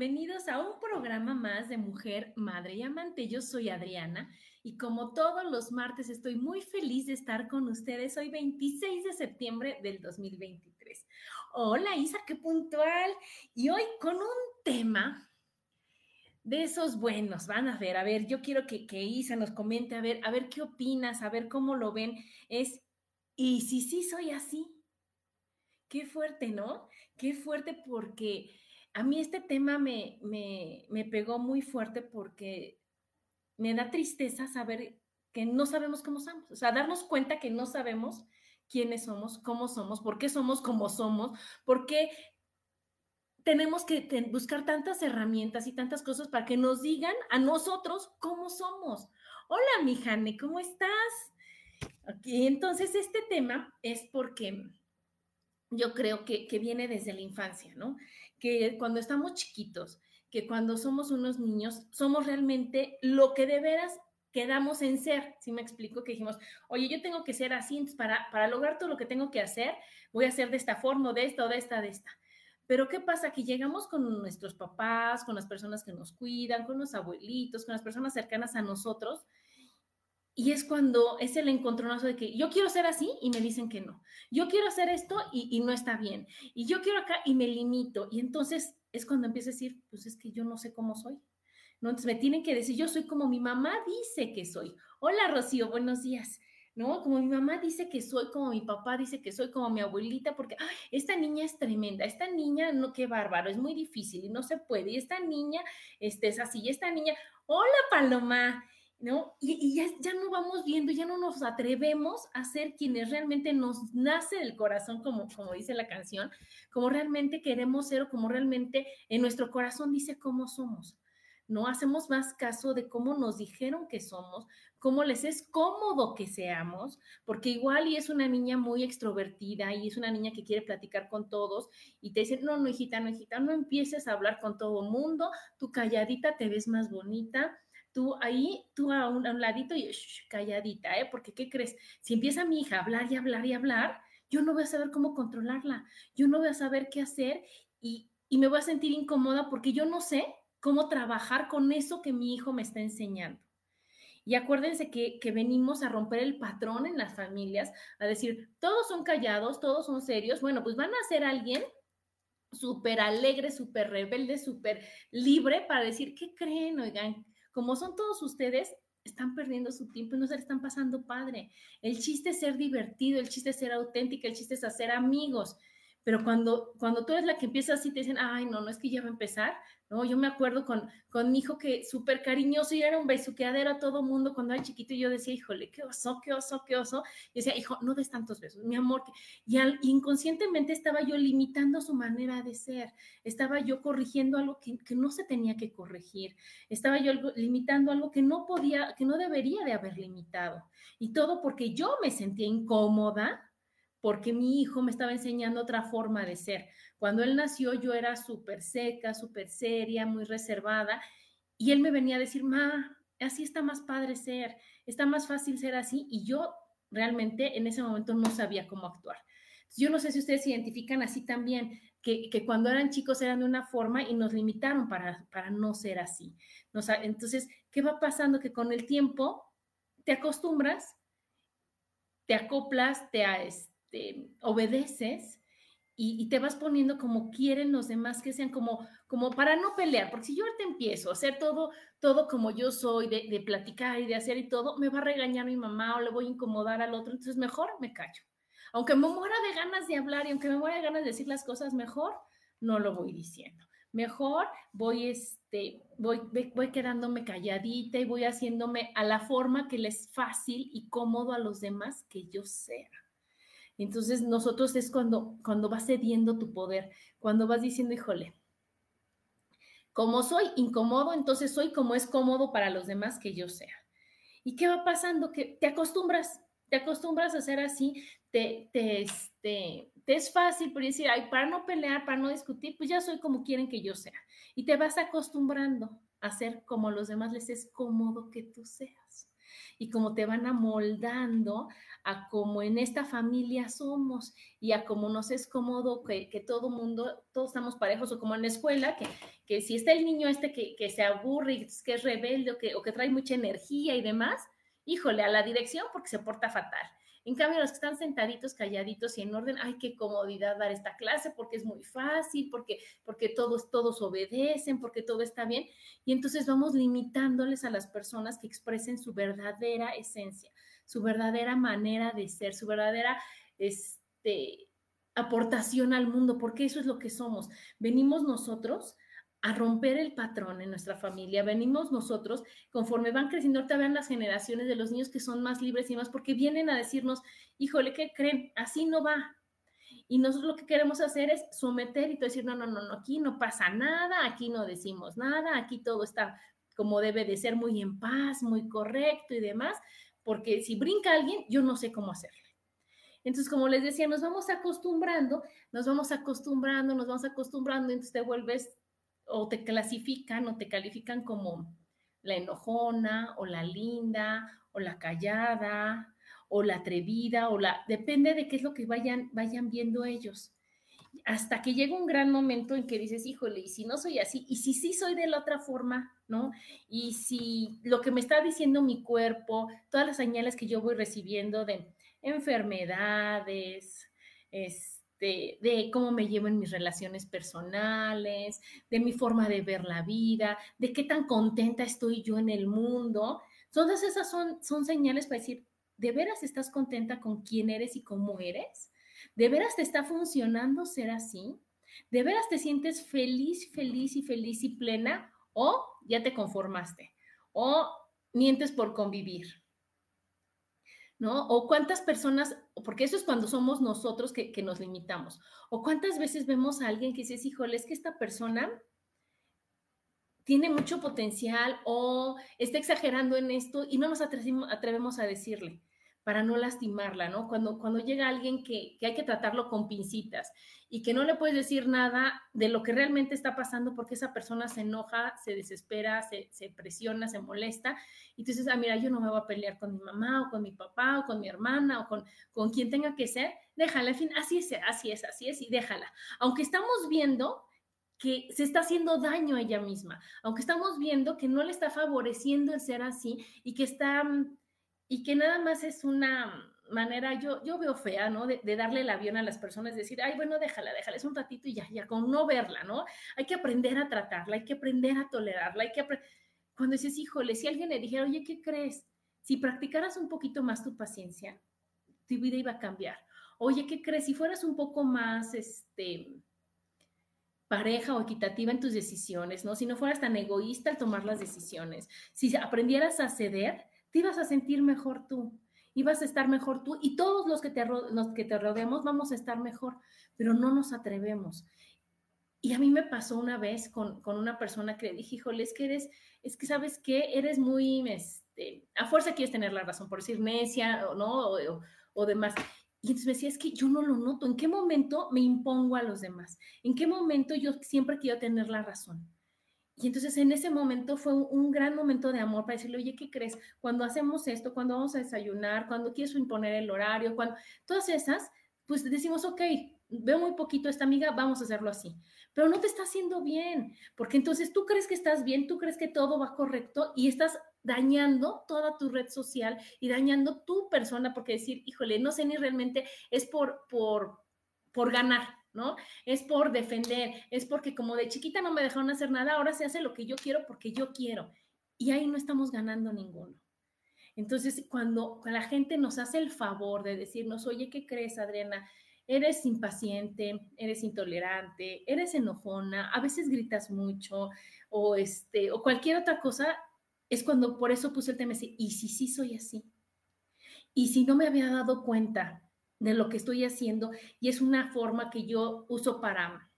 Bienvenidos a un programa más de Mujer, Madre y Amante. Yo soy Adriana y como todos los martes estoy muy feliz de estar con ustedes hoy 26 de septiembre del 2023. Hola Isa, qué puntual. Y hoy con un tema de esos buenos, van a ver, a ver, yo quiero que, Isa nos comente, a ver, a ver qué opinas, a ver cómo lo ven. Es, ¿y si sí soy así? Qué fuerte, ¿no? Qué fuerte porque a mí este tema me, me, pegó muy fuerte porque me da tristeza saber que no sabemos cómo somos, o sea, darnos cuenta que no sabemos quiénes somos, cómo somos, por qué somos como somos, por qué tenemos que buscar tantas herramientas y tantas cosas para que nos digan a nosotros cómo somos. Hola, mi Jane, ¿cómo estás? Y entonces este tema es porque yo creo que, que, viene desde la infancia, ¿no? Que cuando estamos chiquitos, que cuando somos unos niños, somos realmente lo que de veras quedamos en ser. Si me explico que dijimos, oye, yo tengo que ser así, para, para lograr todo lo que tengo que hacer, voy a hacer de esta forma, de esta, o de esta, de esta. Pero ¿qué pasa? Que llegamos con nuestros papás, con las personas que nos cuidan, con los abuelitos, con las personas cercanas a nosotros, y es cuando es el encontronazo de que yo quiero ser así y me dicen que no. Yo quiero hacer esto y, no está bien. Y yo quiero acá y me limito. Y entonces es cuando empiezo a decir, pues es que yo no sé cómo soy. ¿no? Entonces me tienen que decir, yo soy como mi mamá dice que soy. Hola Rocío, buenos días. ¿no? Como mi mamá dice que soy, como mi papá dice que soy, como mi abuelita, porque esta niña es tremenda, esta niña, no, qué bárbaro, es muy difícil y no se puede, y esta niña este, es así, y esta niña, hola Paloma, ¿no? Y, ya, ya, no vamos viendo, ya no nos atrevemos a ser quienes realmente nos nace del corazón, como, como dice la canción, como realmente queremos ser o como realmente en nuestro corazón dice cómo somos. No hacemos más caso de cómo nos dijeron que somos, cómo les es cómodo que seamos, porque igual y es una niña muy extrovertida y es una niña que quiere platicar con todos y te dicen, no, no, hijita, no, hijita, no empieces a hablar con todo mundo, tú calladita te ves más bonita, tú ahí, tú a un, ladito y calladita, ¿eh? Porque, ¿qué crees? Si empieza mi hija a hablar y hablar y hablar, yo no voy a saber cómo controlarla, yo no voy a saber qué hacer y, y me voy a sentir incómoda porque yo no sé cómo trabajar con eso que mi hijo me está enseñando. Y acuérdense que, que, venimos a romper el patrón en las familias, a decir, todos son callados, todos son serios, bueno, pues van a ser alguien súper alegre, súper rebelde, súper libre para decir, ¿qué creen? Oigan, como son todos ustedes, están perdiendo su tiempo y no se le están pasando padre. El chiste es ser divertido, el chiste es ser auténtica, el chiste es hacer amigos. Pero cuando, cuando tú eres la que empieza así, te dicen, ay, no, no es que ya va a empezar, ¿no? Yo me acuerdo con, con mi hijo que súper cariñoso y era un besuqueadero a todo mundo cuando era chiquito y yo decía, híjole, qué oso, qué oso, qué oso. Y decía, hijo, no des tantos besos, mi amor. Y inconscientemente estaba yo limitando su manera de ser, estaba yo corrigiendo algo que, que no se tenía que corregir, estaba yo limitando algo que no podía, que no debería de haber limitado. Y todo porque yo me sentía incómoda porque mi hijo me estaba enseñando otra forma de ser. Cuando él nació yo era súper seca, súper seria, muy reservada, y él me venía a decir, ma, así está más padre ser, está más fácil ser así, y yo realmente en ese momento no sabía cómo actuar. Yo no sé si ustedes se identifican así también, que, cuando eran chicos eran de una forma y nos limitaron para, para no ser así. entonces, ¿qué va pasando? Que con el tiempo te acostumbras, te acoplas, te este, obedeces y, te vas poniendo como quieren los demás que sean, como, como para no pelear, porque si yo ahorita empiezo a hacer todo, todo como yo soy, de, platicar y de hacer y todo, me va a regañar mi mamá o le voy a incomodar al otro, entonces mejor me callo. Aunque me muera de ganas de hablar y aunque me muera de ganas de decir las cosas mejor, no lo voy diciendo. Mejor voy, este, voy, voy quedándome calladita y voy haciéndome a la forma que les es fácil y cómodo a los demás que yo sea. Entonces, nosotros es cuando, cuando vas cediendo tu poder, cuando vas diciendo, híjole, como soy incómodo, entonces soy como es cómodo para los demás que yo sea. ¿Y qué va pasando? Que te acostumbras, te acostumbras a ser así, te, te, este, te es fácil por decir, ay, para no pelear, para no discutir, pues ya soy como quieren que yo sea. Y te vas acostumbrando a ser como los demás les es cómodo que tú seas. Y como te van amoldando a como en esta familia somos y a como nos es cómodo que, que todo mundo, todos estamos parejos, o como en la escuela, que, que si está el niño este que, que se aburre, que es rebelde o que, o que trae mucha energía y demás, híjole, a la dirección porque se porta fatal. En cambio, los que están sentaditos, calladitos y en orden, ay, qué comodidad dar esta clase porque es muy fácil, porque, porque todos, todos obedecen, porque todo está bien. Y entonces vamos limitándoles a las personas que expresen su verdadera esencia, su verdadera manera de ser, su verdadera este, aportación al mundo, porque eso es lo que somos. Venimos nosotros a romper el patrón en nuestra familia. Venimos nosotros, conforme van creciendo, ahorita vean las generaciones de los niños que son más libres y más, porque vienen a decirnos, híjole, ¿qué creen? Así no va. Y nosotros lo que queremos hacer es someter y decir, no, no, no, no, aquí no pasa nada, aquí no decimos nada, aquí todo está como debe de ser, muy en paz, muy correcto y demás, porque si brinca alguien, yo no sé cómo hacerle. Entonces, como les decía, nos vamos acostumbrando, nos vamos acostumbrando, nos vamos acostumbrando, entonces te vuelves o te clasifican o te califican como la enojona o la linda o la callada o la atrevida o la depende de qué es lo que vayan vayan viendo ellos. Hasta que llega un gran momento en que dices, híjole, y si no soy así, y si sí soy de la otra forma, ¿no? Y si lo que me está diciendo mi cuerpo, todas las señales que yo voy recibiendo de enfermedades, es, de, cómo me llevo en mis relaciones personales, de mi forma de ver la vida, de qué tan contenta estoy yo en el mundo. Todas esas son, son señales para decir, ¿de veras estás contenta con quién eres y cómo eres? ¿De veras te está funcionando ser así? ¿De veras te sientes feliz, feliz y feliz y plena? ¿O ya te conformaste? ¿O mientes por convivir? ¿No? O cuántas personas, porque eso es cuando somos nosotros que, nos limitamos, o cuántas veces vemos a alguien que dices, híjole, es que esta persona tiene mucho potencial o está exagerando en esto y no nos atrevemos a decirle para no lastimarla, ¿no? Cuando, cuando llega alguien que, hay que tratarlo con pincitas y que no le puedes decir nada de lo que realmente está pasando porque esa persona se enoja, se desespera, se, presiona, se molesta, y tú dices, ah, mira, yo no me voy a pelear con mi mamá o con mi papá o con mi hermana o con, con quien tenga que ser, déjala, en fin, así es, así es, así es, y déjala. Aunque estamos viendo que se está haciendo daño a ella misma, aunque estamos viendo que no le está favoreciendo el ser así y que está mm, y que nada más es una manera, yo, yo veo fea, ¿no? De, darle el avión a las personas, decir, ay, bueno, déjala, déjala, es un ratito y ya, ya, con no verla, ¿no? Hay que aprender a tratarla, hay que aprender a tolerarla, hay que Cuando dices, híjole, si alguien le dijera, oye, ¿qué crees? Si practicaras un poquito más tu paciencia, tu vida iba a cambiar. Oye, ¿qué crees? Si fueras un poco más, este, pareja o equitativa en tus decisiones, ¿no? Si no fueras tan egoísta al tomar las decisiones, si aprendieras a ceder, te ibas a sentir mejor tú, ibas a estar mejor tú y todos los que te, los vamos a estar mejor, pero no nos atrevemos. Y a mí me pasó una vez con, una persona que le dije, híjole, es que eres, es que sabes que eres muy, este, a fuerza quieres tener la razón, por decir necia o no, o, o demás. Y entonces me decía, es que yo no lo noto. ¿En qué momento me impongo a los demás? ¿En qué momento yo siempre quiero tener la razón? Y entonces en ese momento fue un, gran momento de amor para decirle, oye, ¿qué crees? Cuando hacemos esto, cuando vamos a desayunar, cuando quieres imponer el horario, cuando todas esas, pues decimos, ok, veo muy poquito a esta amiga, vamos a hacerlo así. Pero no te está haciendo bien, porque entonces tú crees que estás bien, tú crees que todo va correcto y estás dañando toda tu red social y dañando tu persona, porque decir, híjole, no sé ni realmente es por, por, por ganar, ¿no? Es por defender, es porque como de chiquita no me dejaron hacer nada, ahora se hace lo que yo quiero porque yo quiero. Y ahí no estamos ganando ninguno. Entonces, cuando la gente nos hace el favor de decirnos, oye, ¿qué crees, Adriana? Eres impaciente, eres intolerante, eres enojona, a veces gritas mucho o, este, o cualquier otra cosa, es cuando por eso puse el tema, y si sí soy así, y si no me había dado cuenta de lo que estoy haciendo, y es una forma que yo uso para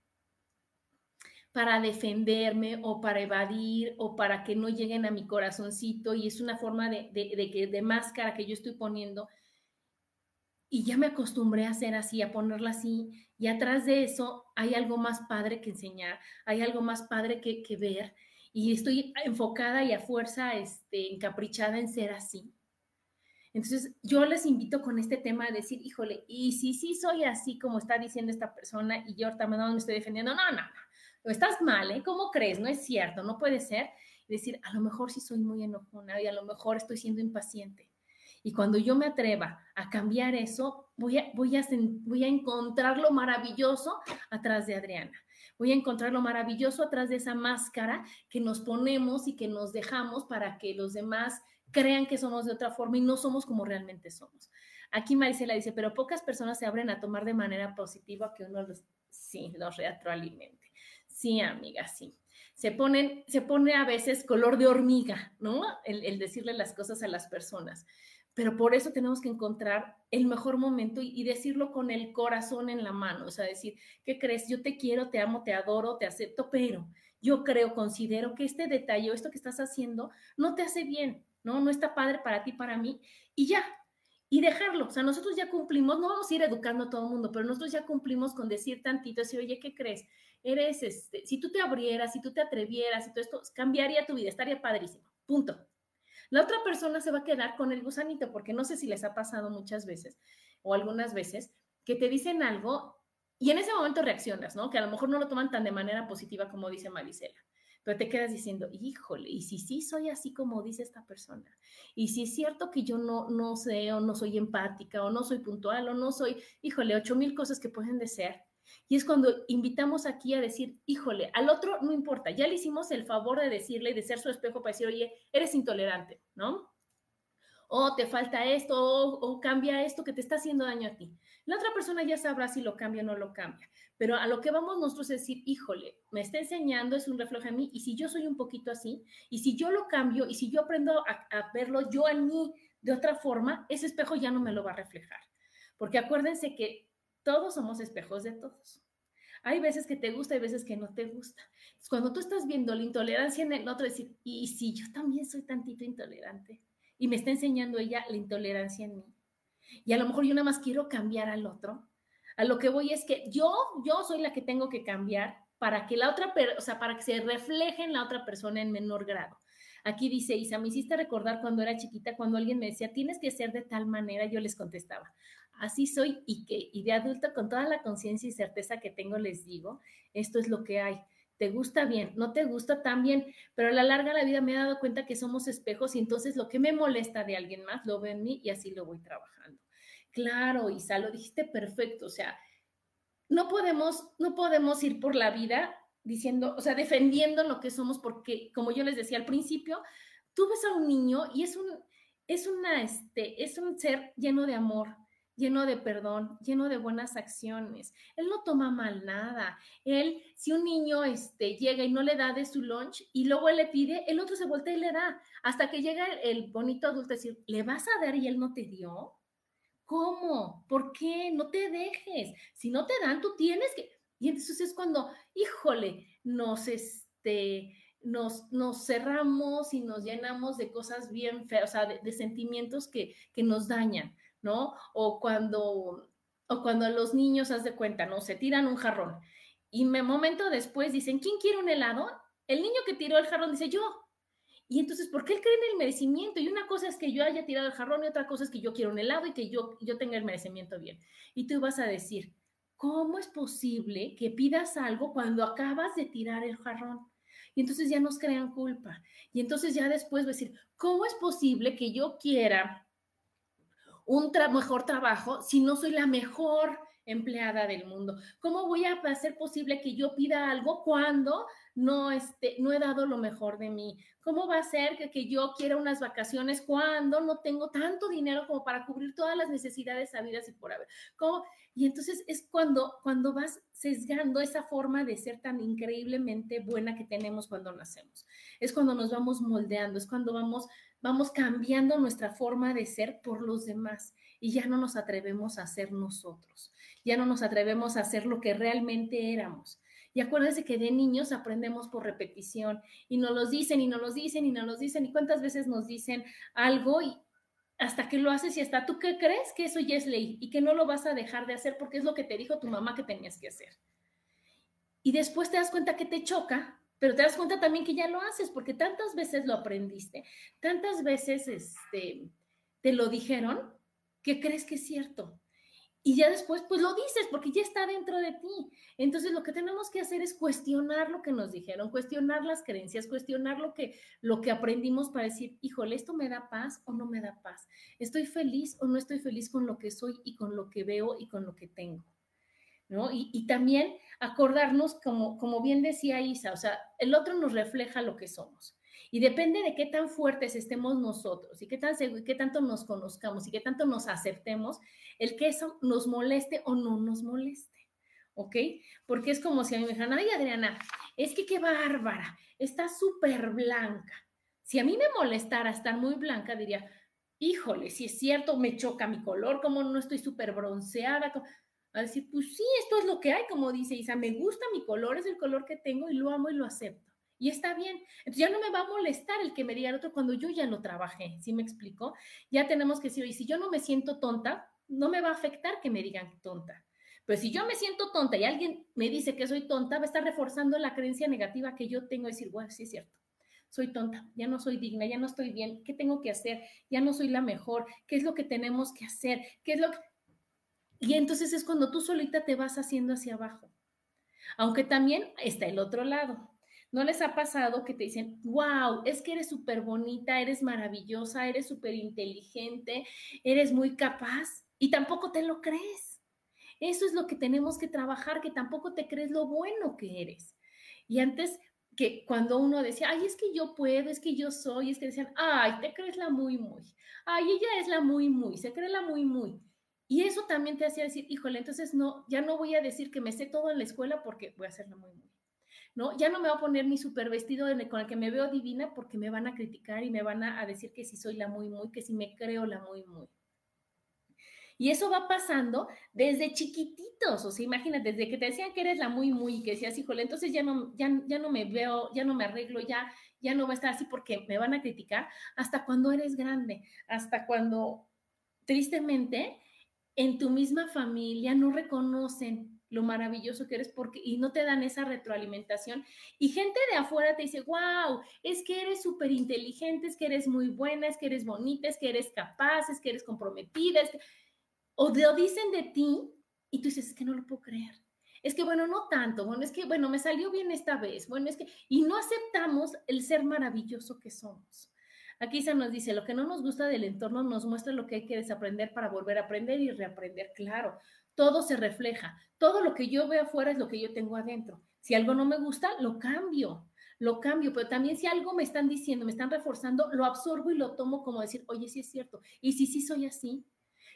para defenderme o para evadir o para que no lleguen a mi corazoncito y es una forma de, de, de máscara que yo estoy poniendo y ya me acostumbré a hacer así, a ponerla así y atrás de eso hay algo más padre que enseñar, hay algo más padre que, que ver y estoy enfocada y a fuerza este, encaprichada en ser así. Entonces, yo les invito con este tema a decir, híjole, y si sí soy así como está diciendo esta persona y yo ahorita no me estoy defendiendo, no, no, no, estás mal, ¿eh? ¿Cómo crees? No es cierto, no puede ser. Decir, a lo mejor sí soy muy enojona y a lo mejor estoy siendo impaciente. Y cuando yo me atreva a cambiar eso, voy a, voy a, voy a encontrar lo maravilloso atrás de Adriana voy a encontrar lo maravilloso atrás de esa máscara que nos ponemos y que nos dejamos para que los demás crean que somos de otra forma y no somos como realmente somos. Aquí Marisela dice, pero pocas personas se abren a tomar de manera positiva que uno los, sí, los retroalimente. Sí, amiga, sí. Se, ponen, se pone a veces color de hormiga, ¿no? El, decirle las cosas a las personas pero por eso tenemos que encontrar el mejor momento y, decirlo con el corazón en la mano, o sea, decir, ¿qué crees? Yo te quiero, te amo, te adoro, te acepto, pero yo creo, considero que este detalle o esto que estás haciendo no te hace bien, ¿no? No está padre para ti, para mí, y ya, y dejarlo. O sea, nosotros ya cumplimos, no vamos a ir educando a todo el mundo, pero nosotros ya cumplimos con decir tantito, decir, oye, ¿qué crees? Eres, este, si tú te abrieras, si tú te atrevieras, y todo esto, cambiaría tu vida, estaría padrísimo. Punto. La otra persona se va a quedar con el gusanito, porque no sé si les ha pasado muchas veces o algunas veces que te dicen algo y en ese momento reaccionas, ¿no? Que a lo mejor no lo toman tan de manera positiva como dice Marisela, pero te quedas diciendo, híjole, y si sí soy así como dice esta persona, y si es cierto que yo no, no sé o no soy empática o no soy puntual o no soy, híjole, ocho mil cosas que pueden de ser, y es cuando invitamos aquí a decir, híjole, al otro no importa, ya le hicimos el favor de decirle y de ser su espejo para decir, oye, eres intolerante, ¿no? O te falta esto, o, cambia esto que te está haciendo daño a ti. La otra persona ya sabrá si lo cambia o no lo cambia. Pero a lo que vamos nosotros es decir, híjole, me está enseñando, es un reflejo de mí, y si yo soy un poquito así, y si yo lo cambio, y si yo aprendo a, a verlo yo a mí de otra forma, ese espejo ya no me lo va a reflejar. Porque acuérdense que todos somos espejos de todos. Hay veces que te gusta, hay veces que no te gusta. Cuando tú estás viendo la intolerancia en el otro, decir, y si yo también soy tantito intolerante, y me está enseñando ella la intolerancia en mí, y a lo mejor yo nada más quiero cambiar al otro, a lo que voy es que yo, yo soy la que tengo que cambiar para que la otra, o sea, para que se refleje en la otra persona en menor grado. Aquí dice, Isa, me hiciste recordar cuando era chiquita, cuando alguien me decía, tienes que ser de tal manera, yo les contestaba, así soy y que y de adulto con toda la conciencia y certeza que tengo les digo, esto es lo que hay. Te gusta bien, no te gusta tan bien, pero a la larga la vida me he dado cuenta que somos espejos y entonces lo que me molesta de alguien más lo ve en mí y así lo voy trabajando. Claro, Isa, lo dijiste perfecto, o sea, no podemos no podemos ir por la vida diciendo, o sea, defendiendo lo que somos porque como yo les decía al principio, tú ves a un niño y es un es una este es un ser lleno de amor, lleno de perdón, lleno de buenas acciones. Él no toma mal nada. Él, si un niño este, llega y no le da de su lunch y luego él le pide, el otro se voltea y le da. Hasta que llega el, bonito adulto a decir, ¿le vas a dar y él no te dio? ¿Cómo? ¿Por qué? No te dejes. Si no te dan, tú tienes que... Y entonces es cuando, híjole, nos, este, nos, nos cerramos y nos llenamos de cosas bien feas, o sea, de, sentimientos que, que nos dañan. ¿no? O cuando, o cuando los niños, haz de cuenta, ¿no? Se tiran un jarrón y me momento después dicen, ¿quién quiere un helado? El niño que tiró el jarrón dice, yo. Y entonces, ¿por qué él cree en el merecimiento? Y una cosa es que yo haya tirado el jarrón y otra cosa es que yo quiero un helado y que yo, yo tenga el merecimiento bien. Y tú vas a decir, ¿cómo es posible que pidas algo cuando acabas de tirar el jarrón? Y entonces ya nos crean culpa. Y entonces ya después va a decir, ¿cómo es posible que yo quiera un mejor trabajo si no soy la mejor empleada del mundo? ¿Cómo voy a hacer posible que yo pida algo cuando no, este, no he dado lo mejor de mí? ¿Cómo va a ser que, que, yo quiera unas vacaciones cuando no tengo tanto dinero como para cubrir todas las necesidades habidas y por haber? ¿Cómo? Y entonces es cuando, cuando vas sesgando esa forma de ser tan increíblemente buena que tenemos cuando nacemos. Es cuando nos vamos moldeando, es cuando vamos, vamos cambiando nuestra forma de ser por los demás y ya no nos atrevemos a ser nosotros, ya no nos atrevemos a ser lo que realmente éramos. Y acuérdense que de niños aprendemos por repetición y nos los dicen y nos los dicen y nos los dicen y cuántas veces nos dicen algo y, hasta que lo haces y hasta tú que crees que eso ya es ley y que no lo vas a dejar de hacer porque es lo que te dijo tu mamá que tenías que hacer. Y después te das cuenta que te choca, pero te das cuenta también que ya lo haces porque tantas veces lo aprendiste, tantas veces este, te lo dijeron que crees que es cierto. Y ya después, pues lo dices porque ya está dentro de ti. Entonces, lo que tenemos que hacer es cuestionar lo que nos dijeron, cuestionar las creencias, cuestionar lo que, lo que aprendimos para decir, híjole, ¿esto me da paz o no me da paz? ¿Estoy feliz o no estoy feliz con lo que soy y con lo que veo y con lo que tengo? ¿No? Y, también acordarnos, como, como bien decía Isa, o sea, el otro nos refleja lo que somos. Y depende de qué tan fuertes estemos nosotros y qué, tan, qué tanto nos conozcamos y qué tanto nos aceptemos, el que eso nos moleste o no nos moleste. ¿Ok? Porque es como si a mí me dijeran, ay Adriana, es que qué bárbara, está súper blanca. Si a mí me molestara estar muy blanca, diría, híjole, si es cierto, me choca mi color, como no estoy súper bronceada. A decir, pues sí, esto es lo que hay, como dice Isa, me gusta mi color, es el color que tengo y lo amo y lo acepto. Y está bien. Entonces ya no me va a molestar el que me diga el otro cuando yo ya lo trabajé. ¿Sí me explico? Ya tenemos que decir, y si yo no me siento tonta, no me va a afectar que me digan tonta. Pero si yo me siento tonta y alguien me dice que soy tonta, va a estar reforzando la creencia negativa que yo tengo. Decir, bueno, sí es cierto. Soy tonta, ya no soy digna, ya no estoy bien. ¿Qué tengo que hacer? Ya no soy la mejor. ¿Qué es lo que tenemos que hacer? ¿Qué es lo que... Y entonces es cuando tú solita te vas haciendo hacia abajo. Aunque también está el otro lado ¿No les ha pasado que te dicen, wow, es que eres súper bonita, eres maravillosa, eres súper inteligente, eres muy capaz y tampoco te lo crees? Eso es lo que tenemos que trabajar, que tampoco te crees lo bueno que eres. Y antes que cuando uno decía, ay, es que yo puedo, es que yo soy, es que decían, ay, te crees la muy, muy. Ay, ella es la muy, muy, se cree la muy, muy. Y eso también te hacía decir, híjole, entonces no, ya no voy a decir que me sé todo en la escuela porque voy a hacerla muy, muy. ¿No? Ya no me voy a poner mi super vestido con el que me veo divina porque me van a criticar y me van a, decir que si soy la muy, muy, que si me creo la muy, muy. Y eso va pasando desde chiquititos, o sea, imagínate, desde que te decían que eres la muy, muy, y que decías, híjole, entonces ya no, ya, ya no me veo, ya no me arreglo, ya, ya no va a estar así porque me van a criticar, hasta cuando eres grande, hasta cuando, tristemente, en tu misma familia no reconocen lo maravilloso que eres porque y no te dan esa retroalimentación y gente de afuera te dice, wow, es que eres súper inteligente, es que eres muy buena, es que eres bonita, es que eres capaz, es que eres comprometida, o lo dicen de ti y tú dices, es que no lo puedo creer. Es que, bueno, no tanto, bueno, es que, bueno, me salió bien esta vez, bueno, es que, y no aceptamos el ser maravilloso que somos. Aquí se nos dice, lo que no nos gusta del entorno nos muestra lo que hay que desaprender para volver a aprender y reaprender. Claro, todo se refleja. Todo lo que yo veo afuera es lo que yo tengo adentro. Si algo no me gusta, lo cambio, lo cambio, pero también si algo me están diciendo, me están reforzando, lo absorbo y lo tomo como decir, oye, sí es cierto. Y si sí soy así.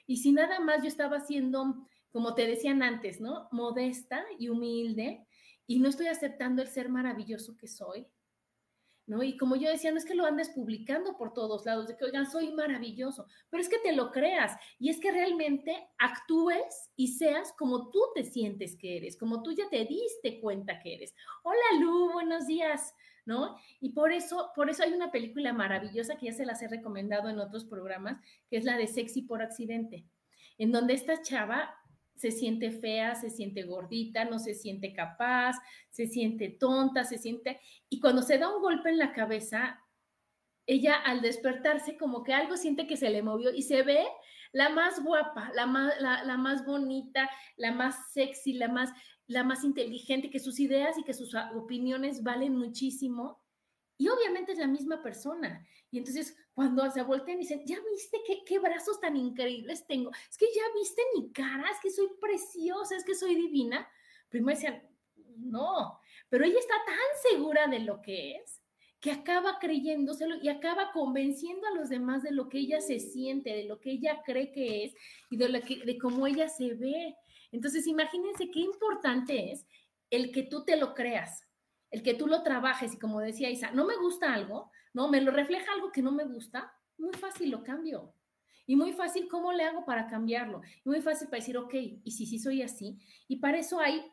Y si nada más yo estaba siendo, como te decían antes, ¿no? Modesta y humilde y no estoy aceptando el ser maravilloso que soy, ¿no? Y como yo decía, no es que lo andes publicando por todos lados, de que, oigan, soy maravilloso, pero es que te lo creas y es que realmente actúes y seas como tú te sientes que eres, como tú ya te diste cuenta que eres. Hola Lu, buenos días, ¿no? Y por eso, por eso hay una película maravillosa que ya se las he recomendado en otros programas, que es la de Sexy por accidente, en donde esta chava se siente fea, se siente gordita, no se siente capaz, se siente tonta, se siente... Y cuando se da un golpe en la cabeza, ella al despertarse como que algo siente que se le movió y se ve la más guapa, la más, la, más bonita, la más sexy, la más, la más inteligente, que sus ideas y que sus opiniones valen muchísimo. Y obviamente es la misma persona. Y entonces cuando se voltean y dicen, ¿ya viste qué, brazos tan increíbles tengo? Es que ya viste mi cara, es que soy preciosa, es que soy divina. Primero decían, no, pero ella está tan segura de lo que es que acaba creyéndoselo y acaba convenciendo a los demás de lo que ella se siente, de lo que ella cree que es y de, lo de cómo ella se ve. Entonces, imagínense qué importante es el que tú te lo creas, el que tú lo trabajes y como decía Isa, no me gusta algo, no, me lo refleja algo que no me gusta, muy fácil lo cambio. Y muy fácil, ¿cómo le hago para cambiarlo? Y muy fácil para decir, ok, y si sí soy así. Y para eso hay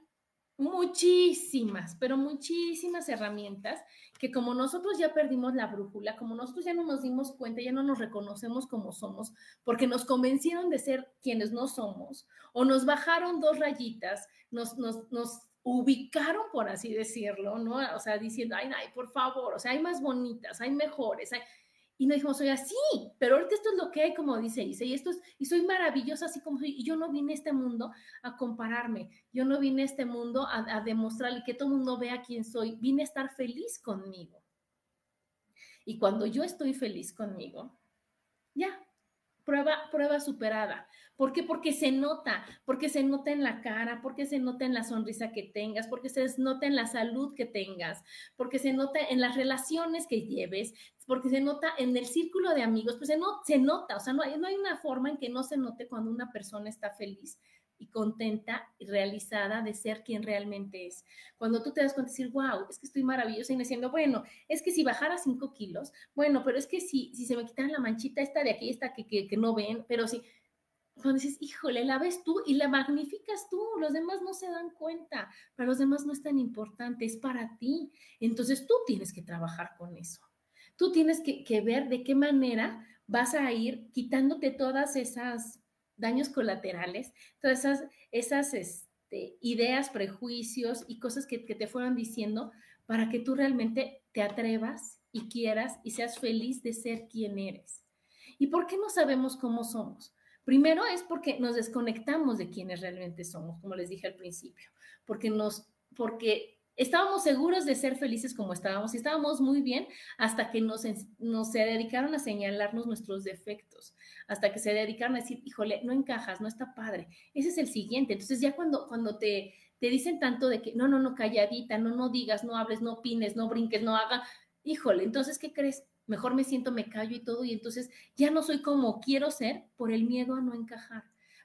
muchísimas, pero muchísimas herramientas que como nosotros ya perdimos la brújula, como nosotros ya no nos dimos cuenta, ya no nos reconocemos como somos, porque nos convencieron de ser quienes no somos, o nos bajaron dos rayitas, nos, nos, nos ubicaron, por así decirlo, ¿no? O sea, diciendo, ay, ay, por favor, o sea, hay más bonitas, hay mejores, hay y nos dijimos, oiga, sí, pero ahorita esto es lo que hay, como dice Isa, y esto es, y soy maravillosa así como soy, y yo no vine a este mundo a compararme, yo no vine a este mundo a, a demostrarle que todo el mundo vea quién soy, vine a estar feliz conmigo. Y cuando yo estoy feliz conmigo, ya, prueba, prueba superada. ¿Por qué? Porque se nota, porque se nota en la cara, porque se nota en la sonrisa que tengas, porque se nota en la salud que tengas, porque se nota en las relaciones que lleves, porque se nota en el círculo de amigos, pues se, no, se nota, o sea, no hay, no hay una forma en que no se note cuando una persona está feliz y contenta y realizada de ser quien realmente es. Cuando tú te das cuenta de decir, wow, es que estoy maravillosa y diciendo, bueno, es que si bajara cinco kilos, bueno, pero es que si, si se me quitara la manchita esta de aquí, esta que, que, que no ven, pero si, cuando dices, híjole, la ves tú y la magnificas tú, los demás no se dan cuenta, para los demás no es tan importante, es para ti. Entonces tú tienes que trabajar con eso. Tú tienes que, que ver de qué manera vas a ir quitándote todas esas daños colaterales, todas esas, esas este, ideas, prejuicios y cosas que, te fueron diciendo para que tú realmente te atrevas y quieras y seas feliz de ser quien eres. ¿Y por qué no sabemos cómo somos? Primero es porque nos desconectamos de quienes realmente somos, como les dije al principio, porque nos, porque estábamos seguros de ser felices como estábamos y estábamos muy bien hasta que nos, nos se dedicaron a señalarnos nuestros defectos, hasta que se dedicaron a decir, híjole, no encajas, no está padre. Ese es el siguiente. Entonces ya cuando, cuando te, te dicen tanto de que no, no, no, calladita, no, no digas, no hables, no opines, no brinques, no haga, híjole, entonces, ¿qué crees? mejor me siento, me callo y todo, y entonces ya no soy como quiero ser por el miedo a no encajar,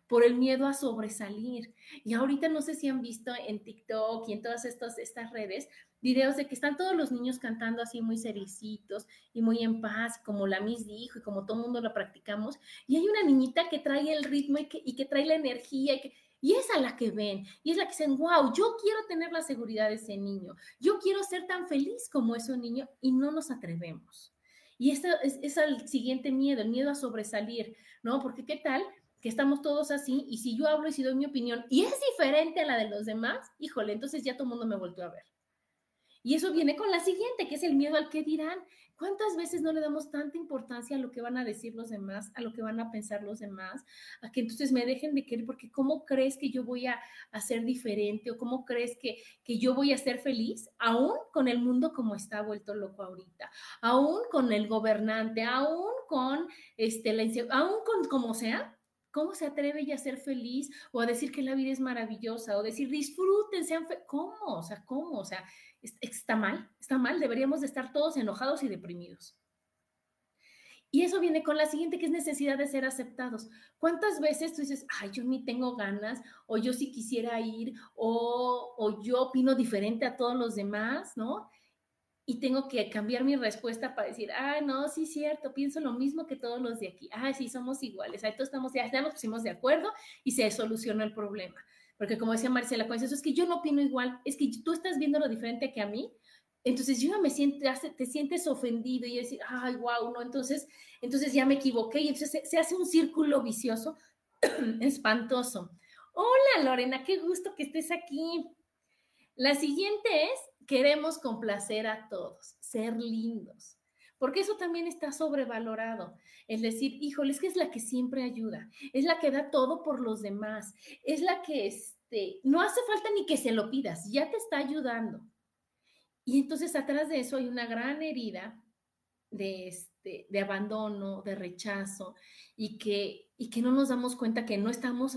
por el miedo a sobresalir. Y ahorita no sé si han visto en TikTok y en todas estas, estas redes videos de que están todos los niños cantando así muy sericitos y muy en paz, como la Miss dijo y como todo el mundo lo practicamos, y hay una niñita que trae el ritmo y que, y que trae la energía y que y es a la que ven, y es la que dicen, wow, yo quiero tener la seguridad de ese niño, yo quiero ser tan feliz como ese niño, y no nos atrevemos. Y este es, es el siguiente miedo, el miedo a sobresalir, ¿no? Porque qué tal que estamos todos así y si yo hablo y si doy mi opinión y es diferente a la de los demás, híjole, entonces ya todo el mundo me volvió a ver. Y eso viene con la siguiente, que es el miedo al que dirán. ¿Cuántas veces no le damos tanta importancia a lo que van a decir los demás, a lo que van a pensar los demás, a que entonces me dejen de querer porque cómo crees que yo voy a, ser diferente o cómo crees que, que yo voy a ser feliz, aún con el mundo como está vuelto loco ahorita, aún con el gobernante, aún con este, la aún con como sea, ¿Cómo se atreve ella a ser feliz o a decir que la vida es maravillosa o decir disfruten, sean ¿Cómo? O sea, ¿cómo? O sea, está mal, está mal, deberíamos de estar todos enojados y deprimidos. Y eso viene con la siguiente, que es necesidad de ser aceptados. ¿Cuántas veces tú dices, ay, yo ni tengo ganas, o yo sí quisiera ir, o, o yo opino diferente a todos los demás, ¿no? Y tengo que cambiar mi respuesta para decir, ah, no, sí, cierto, pienso lo mismo que todos los de aquí. Ah, sí, somos iguales. Ahí todos estamos, ya, nos pusimos de acuerdo y se solucionó el problema. Porque como decía Marcela cuando eso es que yo no opino igual, es que tú estás viendo lo diferente que a mí. Entonces yo ya me siento, te sientes ofendido y decir, ay, wow, no, entonces, entonces ya me equivoqué y entonces se, se hace un círculo vicioso espantoso. Hola Lorena, qué gusto que estés aquí. La siguiente es queremos complacer a todos, ser lindos. porque eso también está sobrevalorado. Es decir, híjole, es que es la que siempre ayuda, es la que da todo por los demás, es la que este, no hace falta ni que se lo pidas, ya te está ayudando. Y entonces atrás de eso hay una gran herida de, este, de abandono, de rechazo, y que, y que no nos damos cuenta que no estamos,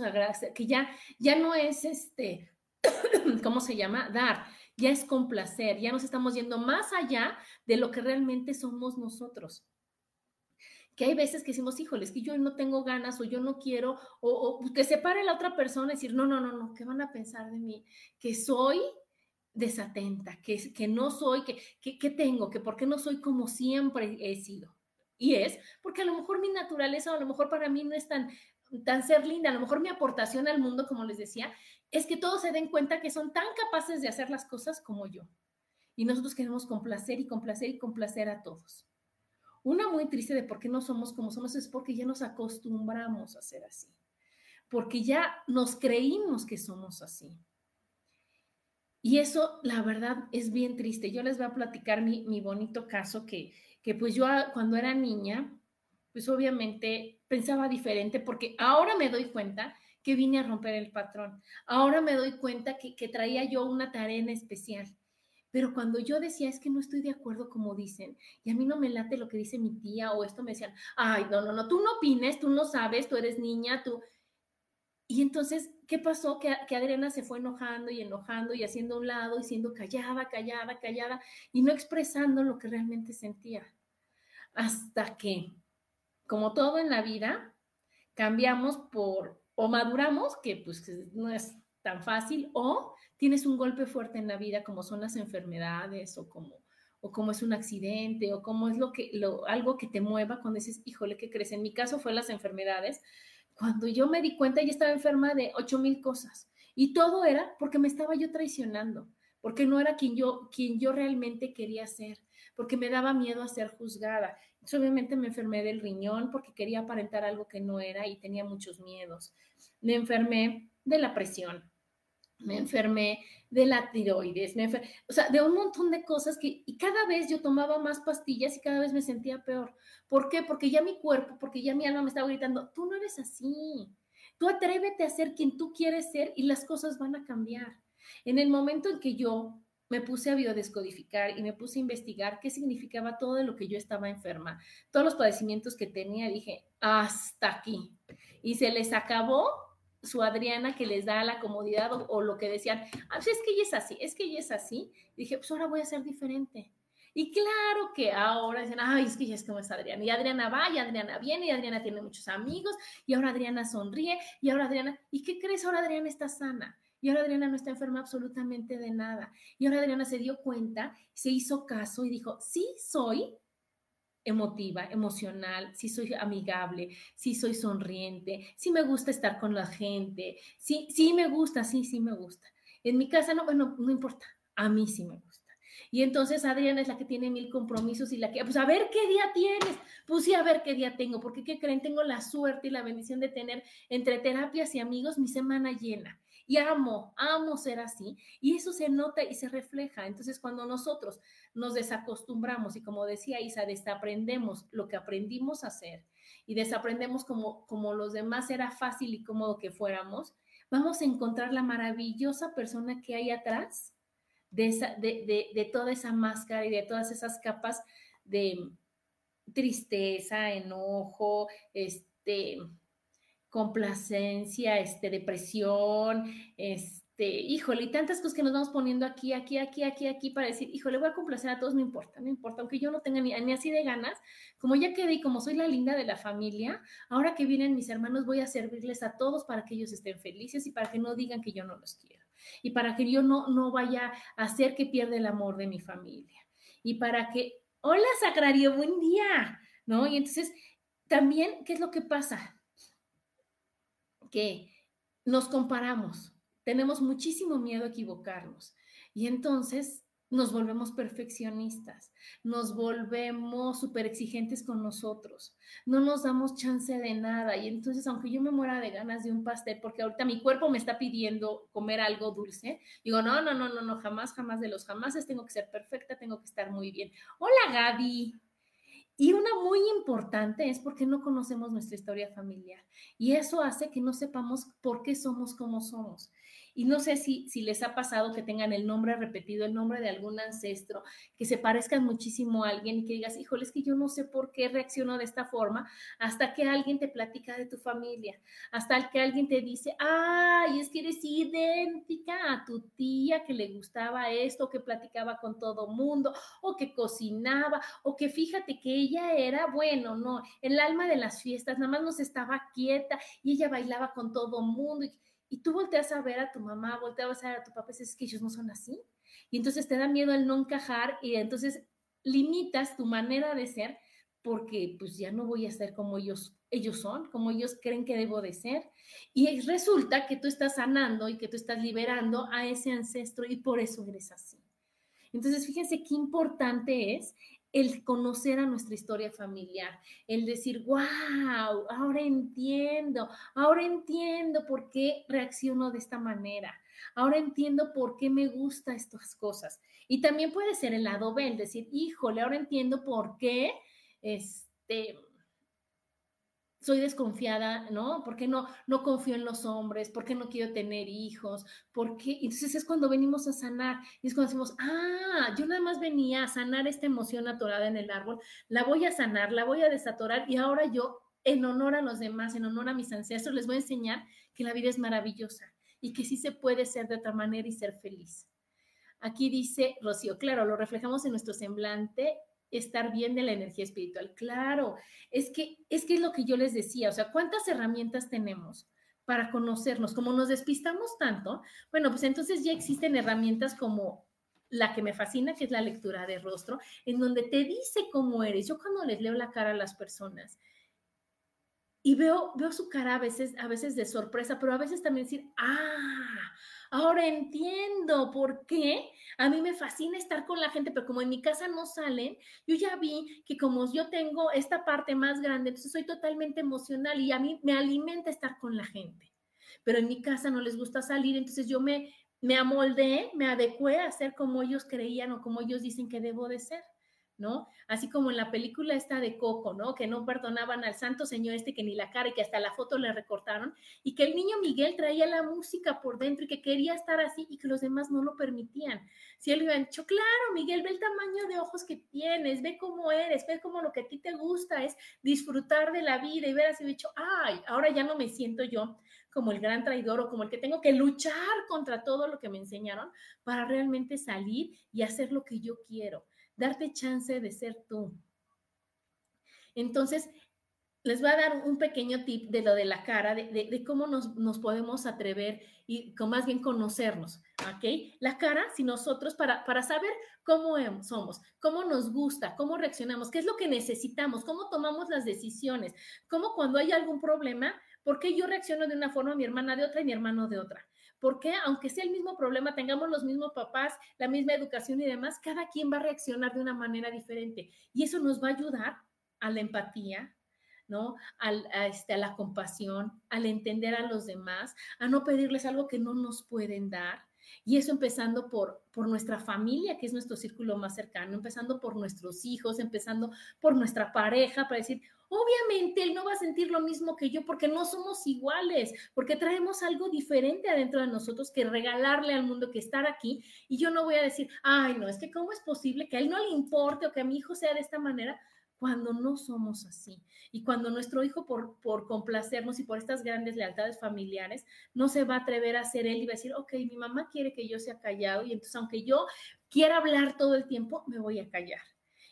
que ya, ya no es este, ¿cómo se llama? Dar, ya es complacer, ya nos estamos yendo más allá de lo que realmente somos nosotros. Que hay veces que decimos, híjoles, que yo no tengo ganas o yo no quiero, o, que se pare la otra persona y decir, no, no, no, no, ¿qué van a pensar de mí? Que soy desatenta, que, que no soy, que, que, que tengo, que por qué no soy como siempre he sido. Y es porque a lo mejor mi naturaleza a lo mejor para mí no es tan, tan ser linda, a lo mejor mi aportación al mundo, como les decía, es que todos se den cuenta que son tan capaces de hacer las cosas como yo. Y nosotros queremos complacer y complacer y complacer a todos. Una muy triste de por qué no somos como somos es porque ya nos acostumbramos a ser así. Porque ya nos creímos que somos así. Y eso, la verdad, es bien triste. Yo les voy a platicar mi, mi bonito caso que, que pues yo cuando era niña, pues obviamente pensaba diferente porque ahora me doy cuenta que vine a romper el patrón. Ahora me doy cuenta que, traía yo una tarea en especial. Pero cuando yo decía, es que no estoy de acuerdo como dicen, y a mí no me late lo que dice mi tía o esto, me decían, ay, no, no, no, tú no opines, tú no sabes, tú eres niña, tú... Y entonces, ¿qué pasó? Que, que Adriana se fue enojando y enojando y haciendo un lado y siendo callada, callada, callada y no expresando lo que realmente sentía. Hasta que, como todo en la vida, cambiamos por o maduramos, que pues no es tan fácil, o tienes un golpe fuerte en la vida como son las enfermedades o como o como es un accidente o como es lo que lo, algo que te mueva cuando dices, "Híjole, ¿qué crees?" En mi caso fue las enfermedades. Cuando yo me di cuenta, ya estaba enferma de ocho mil cosas y todo era porque me estaba yo traicionando, porque no era quien yo quien yo realmente quería ser, porque me daba miedo a ser juzgada obviamente me enfermé del riñón porque quería aparentar algo que no era y tenía muchos miedos. Me enfermé de la presión, me enfermé de la tiroides, me o sea, de un montón de cosas que, y cada vez yo tomaba más pastillas y cada vez me sentía peor. ¿Por qué? Porque ya mi cuerpo, porque ya mi alma me estaba gritando, tú no eres así, tú atrévete a ser quien tú quieres ser y las cosas van a cambiar. En el momento en que yo me puse a biodescodificar y me puse a investigar qué significaba todo lo que yo estaba enferma, todos los padecimientos que tenía, dije, hasta aquí. Y se les acabó su Adriana que les da la comodidad o, lo que decían, ah, pues es que ella es así, es que ella es así. dije, pues ahora voy a ser diferente. Y claro que ahora dicen, ay, es que ya es como es Adriana. Y Adriana va, y Adriana viene, y Adriana tiene muchos amigos, y ahora Adriana sonríe, y ahora Adriana, ¿y qué crees? Ahora Adriana está sana. Y ahora Adriana no está enferma absolutamente de nada. Y ahora Adriana se dio cuenta, se hizo caso y dijo, sí soy emotiva, emocional, sí soy amigable, sí soy sonriente, sí me gusta estar con la gente, sí, sí me gusta, sí, sí me gusta. En mi casa no, bueno, no importa, a mí sí me gusta. Y entonces Adriana es la que tiene mil compromisos y la que, pues a ver qué día tienes, pues sí, a ver qué día tengo, porque ¿qué creen? Tengo la suerte y la bendición de tener entre terapias y amigos mi semana llena. Y amo, amo ser así. Y eso se nota y se refleja. Entonces, cuando nosotros nos desacostumbramos y como decía Isa, desaprendemos lo que aprendimos a hacer y desaprendemos como, como los demás era fácil y cómodo que fuéramos, vamos a encontrar la maravillosa persona que hay atrás de, de, de toda esa máscara y de todas esas capas de tristeza, enojo, este, complacencia, este, depresión, este, híjole, y tantas cosas que nos vamos poniendo aquí, aquí, aquí, aquí, aquí para decir, híjole, voy a complacer a todos, no importa, no importa, aunque yo no tenga ni, ni así de ganas, como ya quedé y como soy la linda de la familia, ahora que vienen mis hermanos voy a servirles a todos para que ellos estén felices y para que no digan que yo no los quiero y para que yo no, no vaya a hacer que pierda el amor de mi familia y para que, hola Sacrario, buen día, ¿no? Y entonces, también, ¿qué es lo que pasa? Que nos comparamos, tenemos muchísimo miedo a equivocarnos y entonces nos volvemos perfeccionistas, nos volvemos súper exigentes con nosotros, no nos damos chance de nada y entonces aunque yo me muera de ganas de un pastel, porque ahorita mi cuerpo me está pidiendo comer algo dulce, digo, no, no, no, no, no, jamás, jamás de los jamases tengo que ser perfecta, tengo que estar muy bien. Hola Gaby. Y una muy importante es porque no conocemos nuestra historia familiar. Y eso hace que no sepamos por qué somos como somos. Y no sé si, si les ha pasado que tengan el nombre repetido, el nombre de algún ancestro, que se parezcan muchísimo a alguien y que digas, híjole, es que yo no sé por qué reacciono de esta forma, hasta que alguien te platica de tu familia, hasta que alguien te dice, ay, es que eres idéntica a tu tía que le gustaba esto, que platicaba con todo mundo, o que cocinaba, o que fíjate que ella era, bueno, no, el alma de las fiestas, nada más nos estaba quieta y ella bailaba con todo mundo. Y tú volteas a ver a tu mamá, volteas a ver a tu papá y dices que ellos no son así. Y entonces te da miedo el no encajar y entonces limitas tu manera de ser porque pues ya no voy a ser como ellos, ellos son, como ellos creen que debo de ser. Y resulta que tú estás sanando y que tú estás liberando a ese ancestro y por eso eres así. Entonces, fíjense qué importante es el conocer a nuestra historia familiar, el decir, wow, ahora entiendo, ahora entiendo por qué reacciono de esta manera, ahora entiendo por qué me gustan estas cosas. Y también puede ser el lado B, el decir, híjole, ahora entiendo por qué, este, soy desconfiada, ¿no? ¿Por qué no, no confío en los hombres? ¿Por qué no quiero tener hijos? ¿Por qué? Entonces es cuando venimos a sanar. Y es cuando decimos, ah, yo nada más venía a sanar esta emoción atorada en el árbol, la voy a sanar, la voy a desatorar y ahora yo, en honor a los demás, en honor a mis ancestros, les voy a enseñar que la vida es maravillosa y que sí se puede ser de otra manera y ser feliz. Aquí dice Rocío, claro, lo reflejamos en nuestro semblante estar bien de la energía espiritual. Claro, es que, es que es lo que yo les decía, o sea, ¿cuántas herramientas tenemos para conocernos? Como nos despistamos tanto, bueno, pues entonces ya existen herramientas como la que me fascina, que es la lectura de rostro, en donde te dice cómo eres. Yo cuando les leo la cara a las personas y veo, veo su cara a veces, a veces de sorpresa, pero a veces también decir, ah, Ahora entiendo por qué a mí me fascina estar con la gente, pero como en mi casa no salen, yo ya vi que como yo tengo esta parte más grande, entonces soy totalmente emocional y a mí me alimenta estar con la gente. Pero en mi casa no les gusta salir, entonces yo me, me amoldé, me adecué a ser como ellos creían o como ellos dicen que debo de ser. ¿No? Así como en la película esta de Coco, ¿no? Que no perdonaban al santo señor este que ni la cara y que hasta la foto le recortaron y que el niño Miguel traía la música por dentro y que quería estar así y que los demás no lo permitían. Si él hubieran dicho, claro, Miguel, ve el tamaño de ojos que tienes, ve cómo eres, ve cómo lo que a ti te gusta es disfrutar de la vida y ver así, dicho, ay, ahora ya no me siento yo como el gran traidor o como el que tengo que luchar contra todo lo que me enseñaron para realmente salir y hacer lo que yo quiero darte chance de ser tú. Entonces, les voy a dar un pequeño tip de lo de la cara, de, cómo nos, podemos atrever y más bien conocernos, ¿ok? La cara, si nosotros, para, para saber cómo somos, cómo nos gusta, cómo reaccionamos, qué es lo que necesitamos, cómo tomamos las decisiones, cómo cuando hay algún problema, ¿por qué yo reacciono de una forma, mi hermana de otra y mi hermano de otra? Porque aunque sea el mismo problema, tengamos los mismos papás, la misma educación y demás, cada quien va a reaccionar de una manera diferente. Y eso nos va a ayudar a la empatía, ¿no? A, este, a la compasión, al entender a los demás, a no pedirles algo que no nos pueden dar. Y eso empezando por, por nuestra familia, que es nuestro círculo más cercano, empezando por nuestros hijos, empezando por nuestra pareja, para decir, Obviamente él no va a sentir lo mismo que yo porque no somos iguales, porque traemos algo diferente adentro de nosotros que regalarle al mundo que estar aquí. Y yo no voy a decir, ay, no, es que cómo es posible que a él no le importe o que a mi hijo sea de esta manera cuando no somos así. Y cuando nuestro hijo, por, por complacernos y por estas grandes lealtades familiares, no se va a atrever a ser él y va a decir, ok, mi mamá quiere que yo sea callado y entonces aunque yo quiera hablar todo el tiempo, me voy a callar.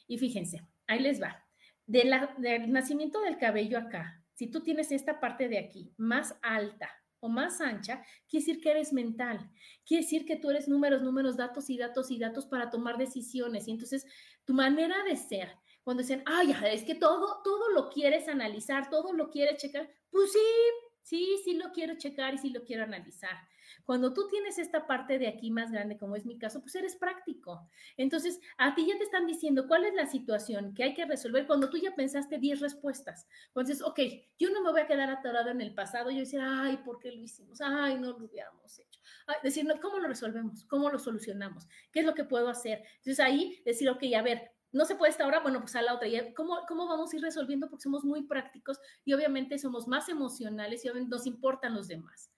Y fíjense, ahí les va del nacimiento del cabello acá, si tú tienes esta parte de aquí más alta o más ancha, quiere decir que eres mental, quiere decir que tú eres números, números, datos y datos y datos para tomar decisiones. Y entonces tu manera de ser, cuando dicen, ay, es que todo, todo lo quieres analizar, todo lo quieres checar, pues sí, sí, sí lo quiero checar y sí lo quiero analizar. Cuando tú tienes esta parte de aquí más grande, como es mi caso, pues eres práctico. Entonces, a ti ya te están diciendo cuál es la situación que hay que resolver cuando tú ya pensaste 10 respuestas. Entonces, ok, yo no me voy a quedar atorado en el pasado. Yo decir, ay, ¿por qué lo hicimos? Ay, no lo hubiéramos hecho. decir, ¿cómo lo resolvemos? ¿Cómo lo solucionamos? ¿Qué es lo que puedo hacer? Entonces, ahí decir, ok, a ver, no se puede esta hora, bueno, pues a la otra. ¿Cómo, ¿Cómo vamos a ir resolviendo? Porque somos muy prácticos y obviamente somos más emocionales y nos importan los demás.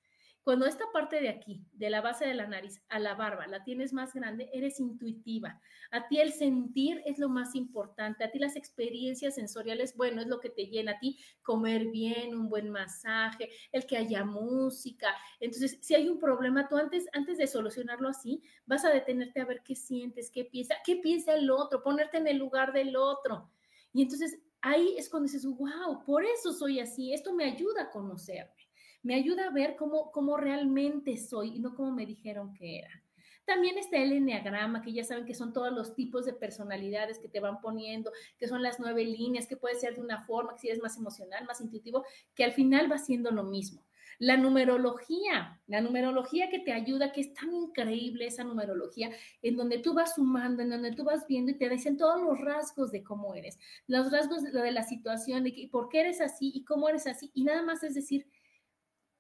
Cuando esta parte de aquí, de la base de la nariz a la barba, la tienes más grande, eres intuitiva. A ti el sentir es lo más importante. A ti las experiencias sensoriales, bueno, es lo que te llena. A ti comer bien, un buen masaje, el que haya música. Entonces, si hay un problema, tú antes, antes de solucionarlo así, vas a detenerte a ver qué sientes, qué piensa, qué piensa el otro, ponerte en el lugar del otro. Y entonces ahí es cuando dices, wow, por eso soy así. Esto me ayuda a conocerme me ayuda a ver cómo, cómo realmente soy y no como me dijeron que era. También está el enneagrama, que ya saben que son todos los tipos de personalidades que te van poniendo, que son las nueve líneas, que puede ser de una forma, que si eres más emocional, más intuitivo, que al final va siendo lo mismo. La numerología, la numerología que te ayuda, que es tan increíble esa numerología, en donde tú vas sumando, en donde tú vas viendo y te dicen todos los rasgos de cómo eres, los rasgos de, la situación, de por qué eres así y cómo eres así, y nada más es decir,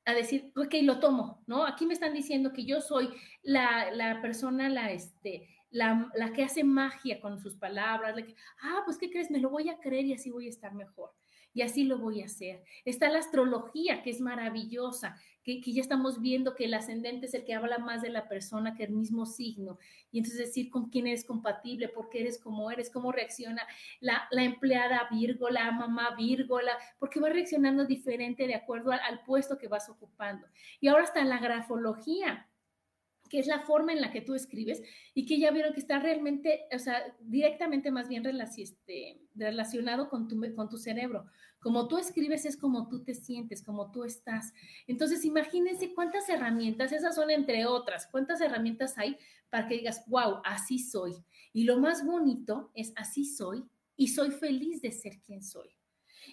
a decir, ok, lo tomo, ¿no? Aquí me están diciendo que yo soy la, la persona, la, este, la, la, que hace magia con sus palabras, la que, ah, pues, ¿qué crees? Me lo voy a creer y así voy a estar mejor. Y así lo voy a hacer. Está la astrología, que es maravillosa, que, ya estamos viendo que el ascendente es el que habla más de la persona que el mismo signo. Y entonces decir con quién eres compatible, por qué eres como eres, cómo reacciona la, empleada Virgo, la mamá Virgo, porque va reaccionando diferente de acuerdo al, puesto que vas ocupando. Y ahora está la grafología que es la forma en la que tú escribes y que ya vieron que está realmente, o sea, directamente más bien este, relacionado con tu, con tu cerebro. Como tú escribes es como tú te sientes, como tú estás. Entonces, imagínense cuántas herramientas, esas son entre otras, cuántas herramientas hay para que digas, wow, así soy. Y lo más bonito es así soy y soy feliz de ser quien soy.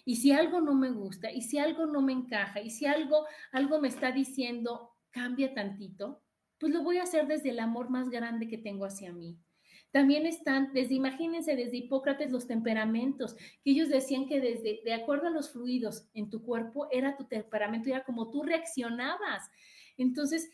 Y si algo no me gusta, y si algo no me encaja, y si algo, algo me está diciendo, cambia tantito, pues lo voy a hacer desde el amor más grande que tengo hacia mí. También están, desde, imagínense, desde Hipócrates los temperamentos, que ellos decían que desde, de acuerdo a los fluidos en tu cuerpo, era tu temperamento, era como tú reaccionabas. Entonces,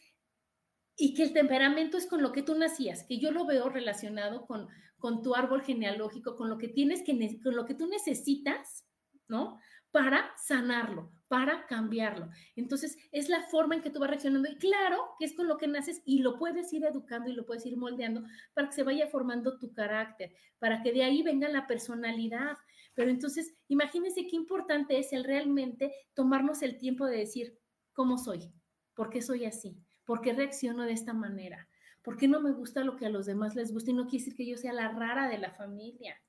y que el temperamento es con lo que tú nacías, que yo lo veo relacionado con, con tu árbol genealógico, con lo que tienes que, con lo que tú necesitas, ¿no? Para sanarlo, para cambiarlo. Entonces, es la forma en que tú vas reaccionando. Y claro que es con lo que naces y lo puedes ir educando y lo puedes ir moldeando para que se vaya formando tu carácter, para que de ahí venga la personalidad. Pero entonces, imagínense qué importante es el realmente tomarnos el tiempo de decir, ¿cómo soy? ¿Por qué soy así? ¿Por qué reacciono de esta manera? ¿Por qué no me gusta lo que a los demás les gusta y no quiere decir que yo sea la rara de la familia?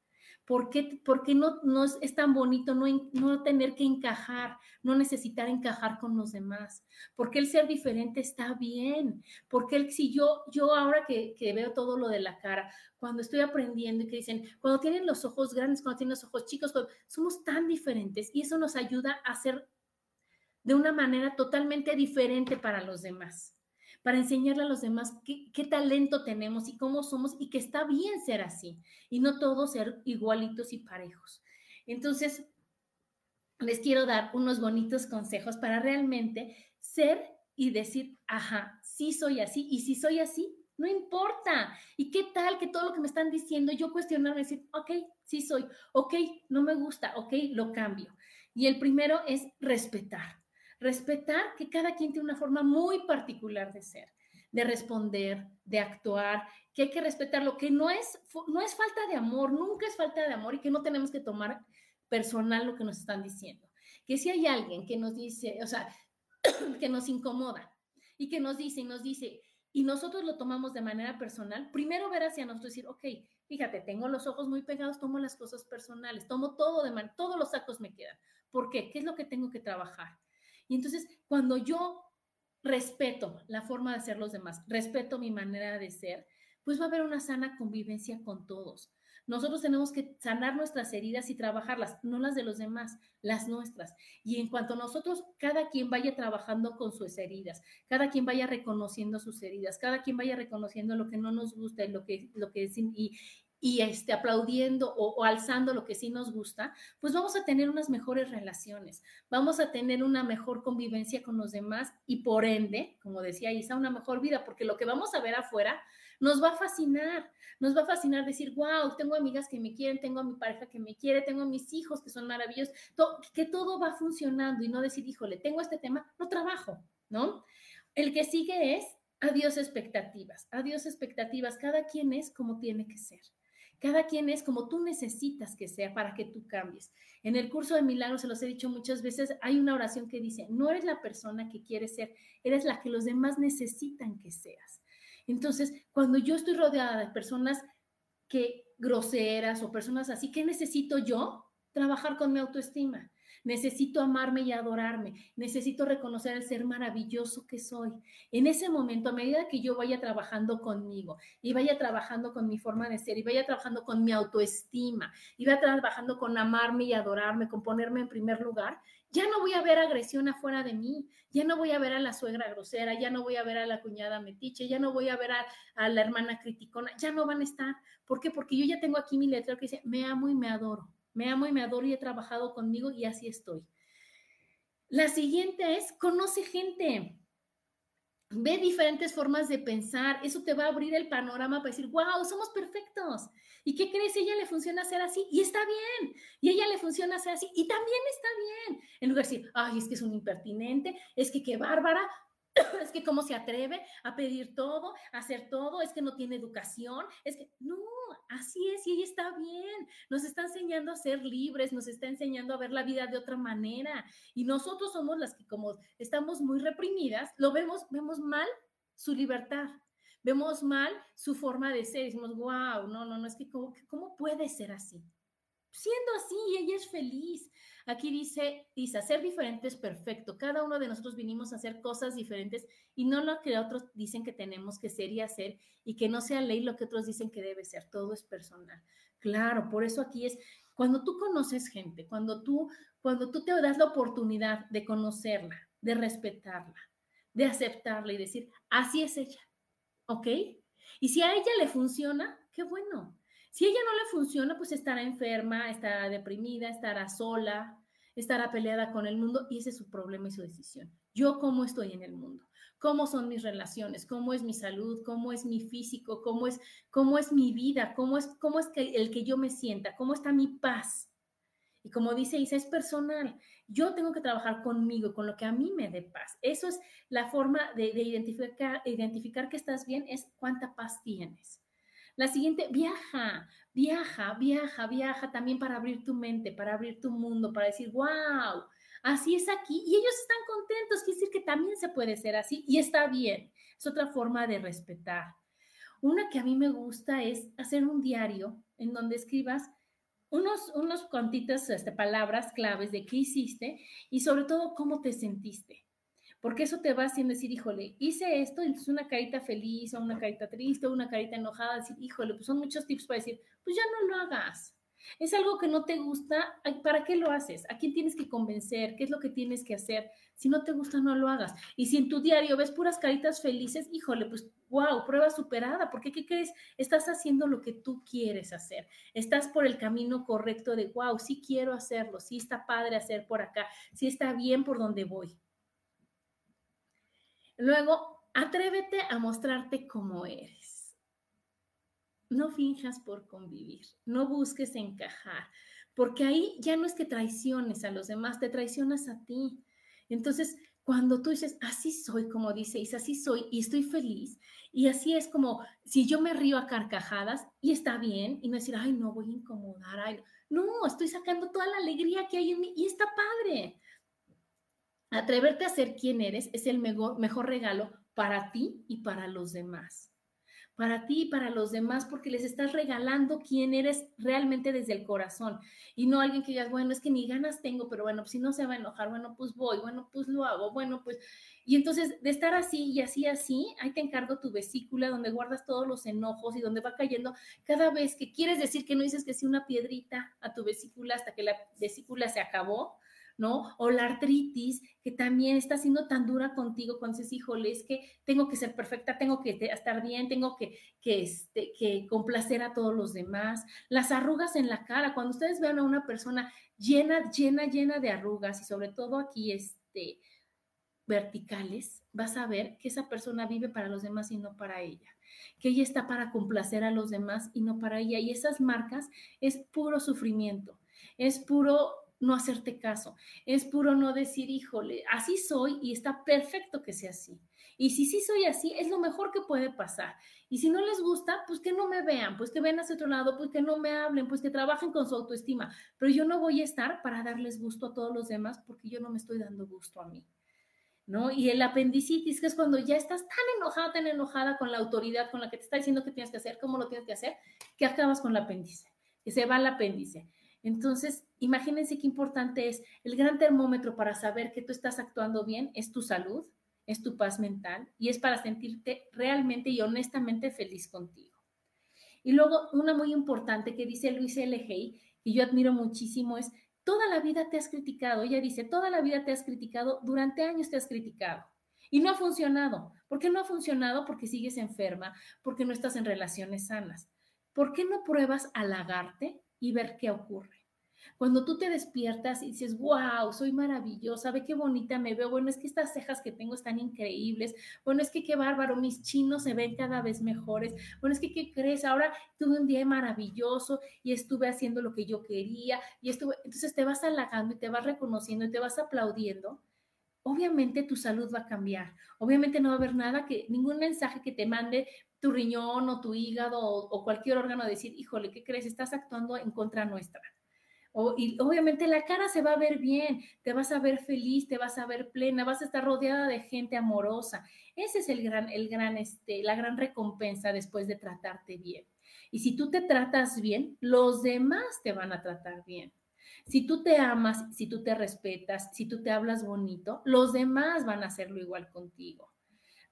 ¿Por qué, no, no es, tan bonito no, no, tener que encajar, no necesitar encajar con los demás? ¿Por qué el ser diferente está bien? Porque el, si yo, yo ahora que, que, veo todo lo de la cara, cuando estoy aprendiendo y que dicen, cuando tienen los ojos grandes, cuando tienen los ojos chicos, somos tan diferentes y eso nos ayuda a ser de una manera totalmente diferente para los demás para enseñarle a los demás qué, talento tenemos y cómo somos y que está bien ser así y no todos ser igualitos y parejos. Entonces, les quiero dar unos bonitos consejos para realmente ser y decir, ajá, sí soy así y si soy así, no importa. ¿Y qué tal que todo lo que me están diciendo, yo cuestionarme, decir, ok, sí soy, ok, no me gusta, ok, lo cambio. Y el primero es respetar respetar que cada quien tiene una forma muy particular de ser, de responder, de actuar, que hay que respetar lo que no es, no es falta de amor, nunca es falta de amor y que no tenemos que tomar personal lo que nos están diciendo. Que si hay alguien que nos dice, o sea, que nos incomoda y que nos dice y nos dice, y nosotros lo tomamos de manera personal, primero ver hacia nosotros y decir, ok, fíjate, tengo los ojos muy pegados, tomo las cosas personales, tomo todo de manera, todos los sacos me quedan. ¿Por qué? ¿Qué es lo que tengo que trabajar? Y entonces, cuando yo respeto la forma de ser los demás, respeto mi manera de ser, pues va a haber una sana convivencia con todos. Nosotros tenemos que sanar nuestras heridas y trabajarlas, no las de los demás, las nuestras. Y en cuanto nosotros, cada quien vaya trabajando con sus heridas, cada quien vaya reconociendo sus heridas, cada quien vaya reconociendo lo que no nos gusta y lo que, lo que y, y este, aplaudiendo o, alzando lo que sí nos gusta, pues vamos a tener unas mejores relaciones, vamos a tener una mejor convivencia con los demás y por ende, como decía Isa, una mejor vida, porque lo que vamos a ver afuera nos va a fascinar, nos va a fascinar decir, wow, tengo amigas que me quieren, tengo a mi pareja que me quiere, tengo a mis hijos que son maravillosos, que todo va funcionando y no decir, híjole, tengo este tema, no trabajo, ¿no? El que sigue es adiós expectativas, adiós expectativas, cada quien es como tiene que ser. Cada quien es como tú necesitas que sea para que tú cambies. En el curso de milagros, se los he dicho muchas veces, hay una oración que dice, no eres la persona que quieres ser, eres la que los demás necesitan que seas. Entonces, cuando yo estoy rodeada de personas que groseras o personas así, ¿qué necesito yo? Trabajar con mi autoestima. Necesito amarme y adorarme. Necesito reconocer el ser maravilloso que soy. En ese momento, a medida que yo vaya trabajando conmigo y vaya trabajando con mi forma de ser y vaya trabajando con mi autoestima y vaya trabajando con amarme y adorarme, con ponerme en primer lugar, ya no voy a ver agresión afuera de mí, ya no voy a ver a la suegra grosera, ya no voy a ver a la cuñada metiche, ya no voy a ver a, a la hermana criticona, ya no van a estar. ¿Por qué? Porque yo ya tengo aquí mi letrero que dice, me amo y me adoro. Me amo y me adoro y he trabajado conmigo y así estoy. La siguiente es, conoce gente. Ve diferentes formas de pensar. Eso te va a abrir el panorama para decir, wow, somos perfectos. ¿Y qué crees? Ella le funciona hacer así y está bien. Y ella le funciona hacer así y también está bien. En lugar de decir, ay, es que es un impertinente, es que qué bárbara, es que cómo se atreve a pedir todo, a hacer todo, es que no tiene educación, es que no, así es y ella está bien. Nos está enseñando a ser libres, nos está enseñando a ver la vida de otra manera y nosotros somos las que como estamos muy reprimidas, lo vemos, vemos mal su libertad. Vemos mal su forma de ser, decimos, wow, no, no, no, es que cómo, cómo puede ser así. Siendo así, ella es feliz. Aquí dice, Isa, ser diferente es perfecto. Cada uno de nosotros vinimos a hacer cosas diferentes y no lo que otros dicen que tenemos que ser y hacer y que no sea ley lo que otros dicen que debe ser. Todo es personal. Claro, por eso aquí es cuando tú conoces gente, cuando tú, cuando tú te das la oportunidad de conocerla, de respetarla, de aceptarla y decir, así es ella, ¿ok? Y si a ella le funciona, qué bueno. Si ella no le funciona, pues estará enferma, estará deprimida, estará sola, estará peleada con el mundo y ese es su problema y su decisión. Yo cómo estoy en el mundo, cómo son mis relaciones, cómo es mi salud, cómo es mi físico, cómo es, cómo es mi vida, cómo es, cómo es que el que yo me sienta, cómo está mi paz. Y como dice Isa, es personal. Yo tengo que trabajar conmigo, con lo que a mí me dé paz. Eso es la forma de, de identificar, identificar que estás bien, es cuánta paz tienes. La siguiente, viaja, viaja, viaja, viaja también para abrir tu mente, para abrir tu mundo, para decir, wow, así es aquí. Y ellos están contentos, quiere decir que también se puede ser así y está bien. Es otra forma de respetar. Una que a mí me gusta es hacer un diario en donde escribas unos, unos cuantitas este, palabras claves de qué hiciste y sobre todo cómo te sentiste porque eso te va haciendo decir, híjole, hice esto, entonces una carita feliz o una carita triste o una carita enojada, decir, híjole, pues son muchos tips para decir, pues ya no lo hagas. Es algo que no te gusta, ¿para qué lo haces? ¿A quién tienes que convencer? ¿Qué es lo que tienes que hacer? Si no te gusta, no lo hagas. Y si en tu diario ves puras caritas felices, híjole, pues wow, prueba superada, porque ¿qué crees? Estás haciendo lo que tú quieres hacer. Estás por el camino correcto de, wow, sí quiero hacerlo, sí está padre hacer por acá, sí está bien por donde voy. Luego, atrévete a mostrarte como eres. No finjas por convivir, no busques encajar, porque ahí ya no es que traiciones a los demás, te traicionas a ti. Entonces, cuando tú dices, así soy, como dice así soy y estoy feliz, y así es como si yo me río a carcajadas y está bien, y no decir, ay, no voy a incomodar, no, estoy sacando toda la alegría que hay en mí y está padre. Atreverte a ser quien eres es el mejor, regalo para ti y para los demás. para ti y para los demás, porque les estás regalando quién eres realmente desde el corazón y no alguien que digas, bueno, es que ni ganas tengo, pero bueno, pues si no se va a enojar, bueno, pues voy, bueno, pues lo hago, bueno, pues. Y entonces, de estar así y así, así, ahí te encargo tu vesícula donde guardas todos los enojos y donde va cayendo cada vez que quieres decir que no dices que sí una piedrita a tu vesícula hasta que la vesícula se acabó ¿no? O la artritis, que también está siendo tan dura contigo cuando dices, híjole, es que tengo que ser perfecta, tengo que estar bien, tengo que, que, este, que complacer a todos los demás. Las arrugas en la cara, cuando ustedes vean a una persona llena, llena, llena de arrugas y sobre todo aquí, este, verticales, vas a ver que esa persona vive para los demás y no para ella, que ella está para complacer a los demás y no para ella. Y esas marcas es puro sufrimiento, es puro no hacerte caso, es puro no decir, híjole, así soy y está perfecto que sea así. Y si sí soy así, es lo mejor que puede pasar. Y si no les gusta, pues que no me vean, pues que ven hacia otro lado, pues que no me hablen, pues que trabajen con su autoestima. Pero yo no voy a estar para darles gusto a todos los demás porque yo no me estoy dando gusto a mí. ¿No? Y el apendicitis, que es cuando ya estás tan enojada, tan enojada con la autoridad, con la que te está diciendo qué tienes que hacer, cómo lo tienes que hacer, que acabas con el apéndice, que se va el apéndice. Entonces, imagínense qué importante es el gran termómetro para saber que tú estás actuando bien, es tu salud, es tu paz mental y es para sentirte realmente y honestamente feliz contigo. Y luego, una muy importante que dice Luis L. Hay, que yo admiro muchísimo, es, toda la vida te has criticado. Ella dice, toda la vida te has criticado, durante años te has criticado. Y no ha funcionado. ¿Por qué no ha funcionado? Porque sigues enferma, porque no estás en relaciones sanas. ¿Por qué no pruebas halagarte y ver qué ocurre? Cuando tú te despiertas y dices, wow, soy maravillosa, ve qué bonita me veo, bueno, es que estas cejas que tengo están increíbles, bueno, es que qué bárbaro, mis chinos se ven cada vez mejores, bueno, es que qué crees, ahora tuve un día maravilloso y estuve haciendo lo que yo quería y estuve, entonces te vas halagando y te vas reconociendo y te vas aplaudiendo obviamente tu salud va a cambiar. Obviamente no va a haber nada que, ningún mensaje que te mande tu riñón o tu hígado o, cualquier órgano a decir, híjole, ¿qué crees? Estás actuando en contra nuestra y obviamente la cara se va a ver bien, te vas a ver feliz, te vas a ver plena, vas a estar rodeada de gente amorosa. Ese es el gran, el gran, este, la gran recompensa después de tratarte bien. Y si tú te tratas bien, los demás te van a tratar bien. Si tú te amas, si tú te respetas, si tú te hablas bonito, los demás van a hacerlo igual contigo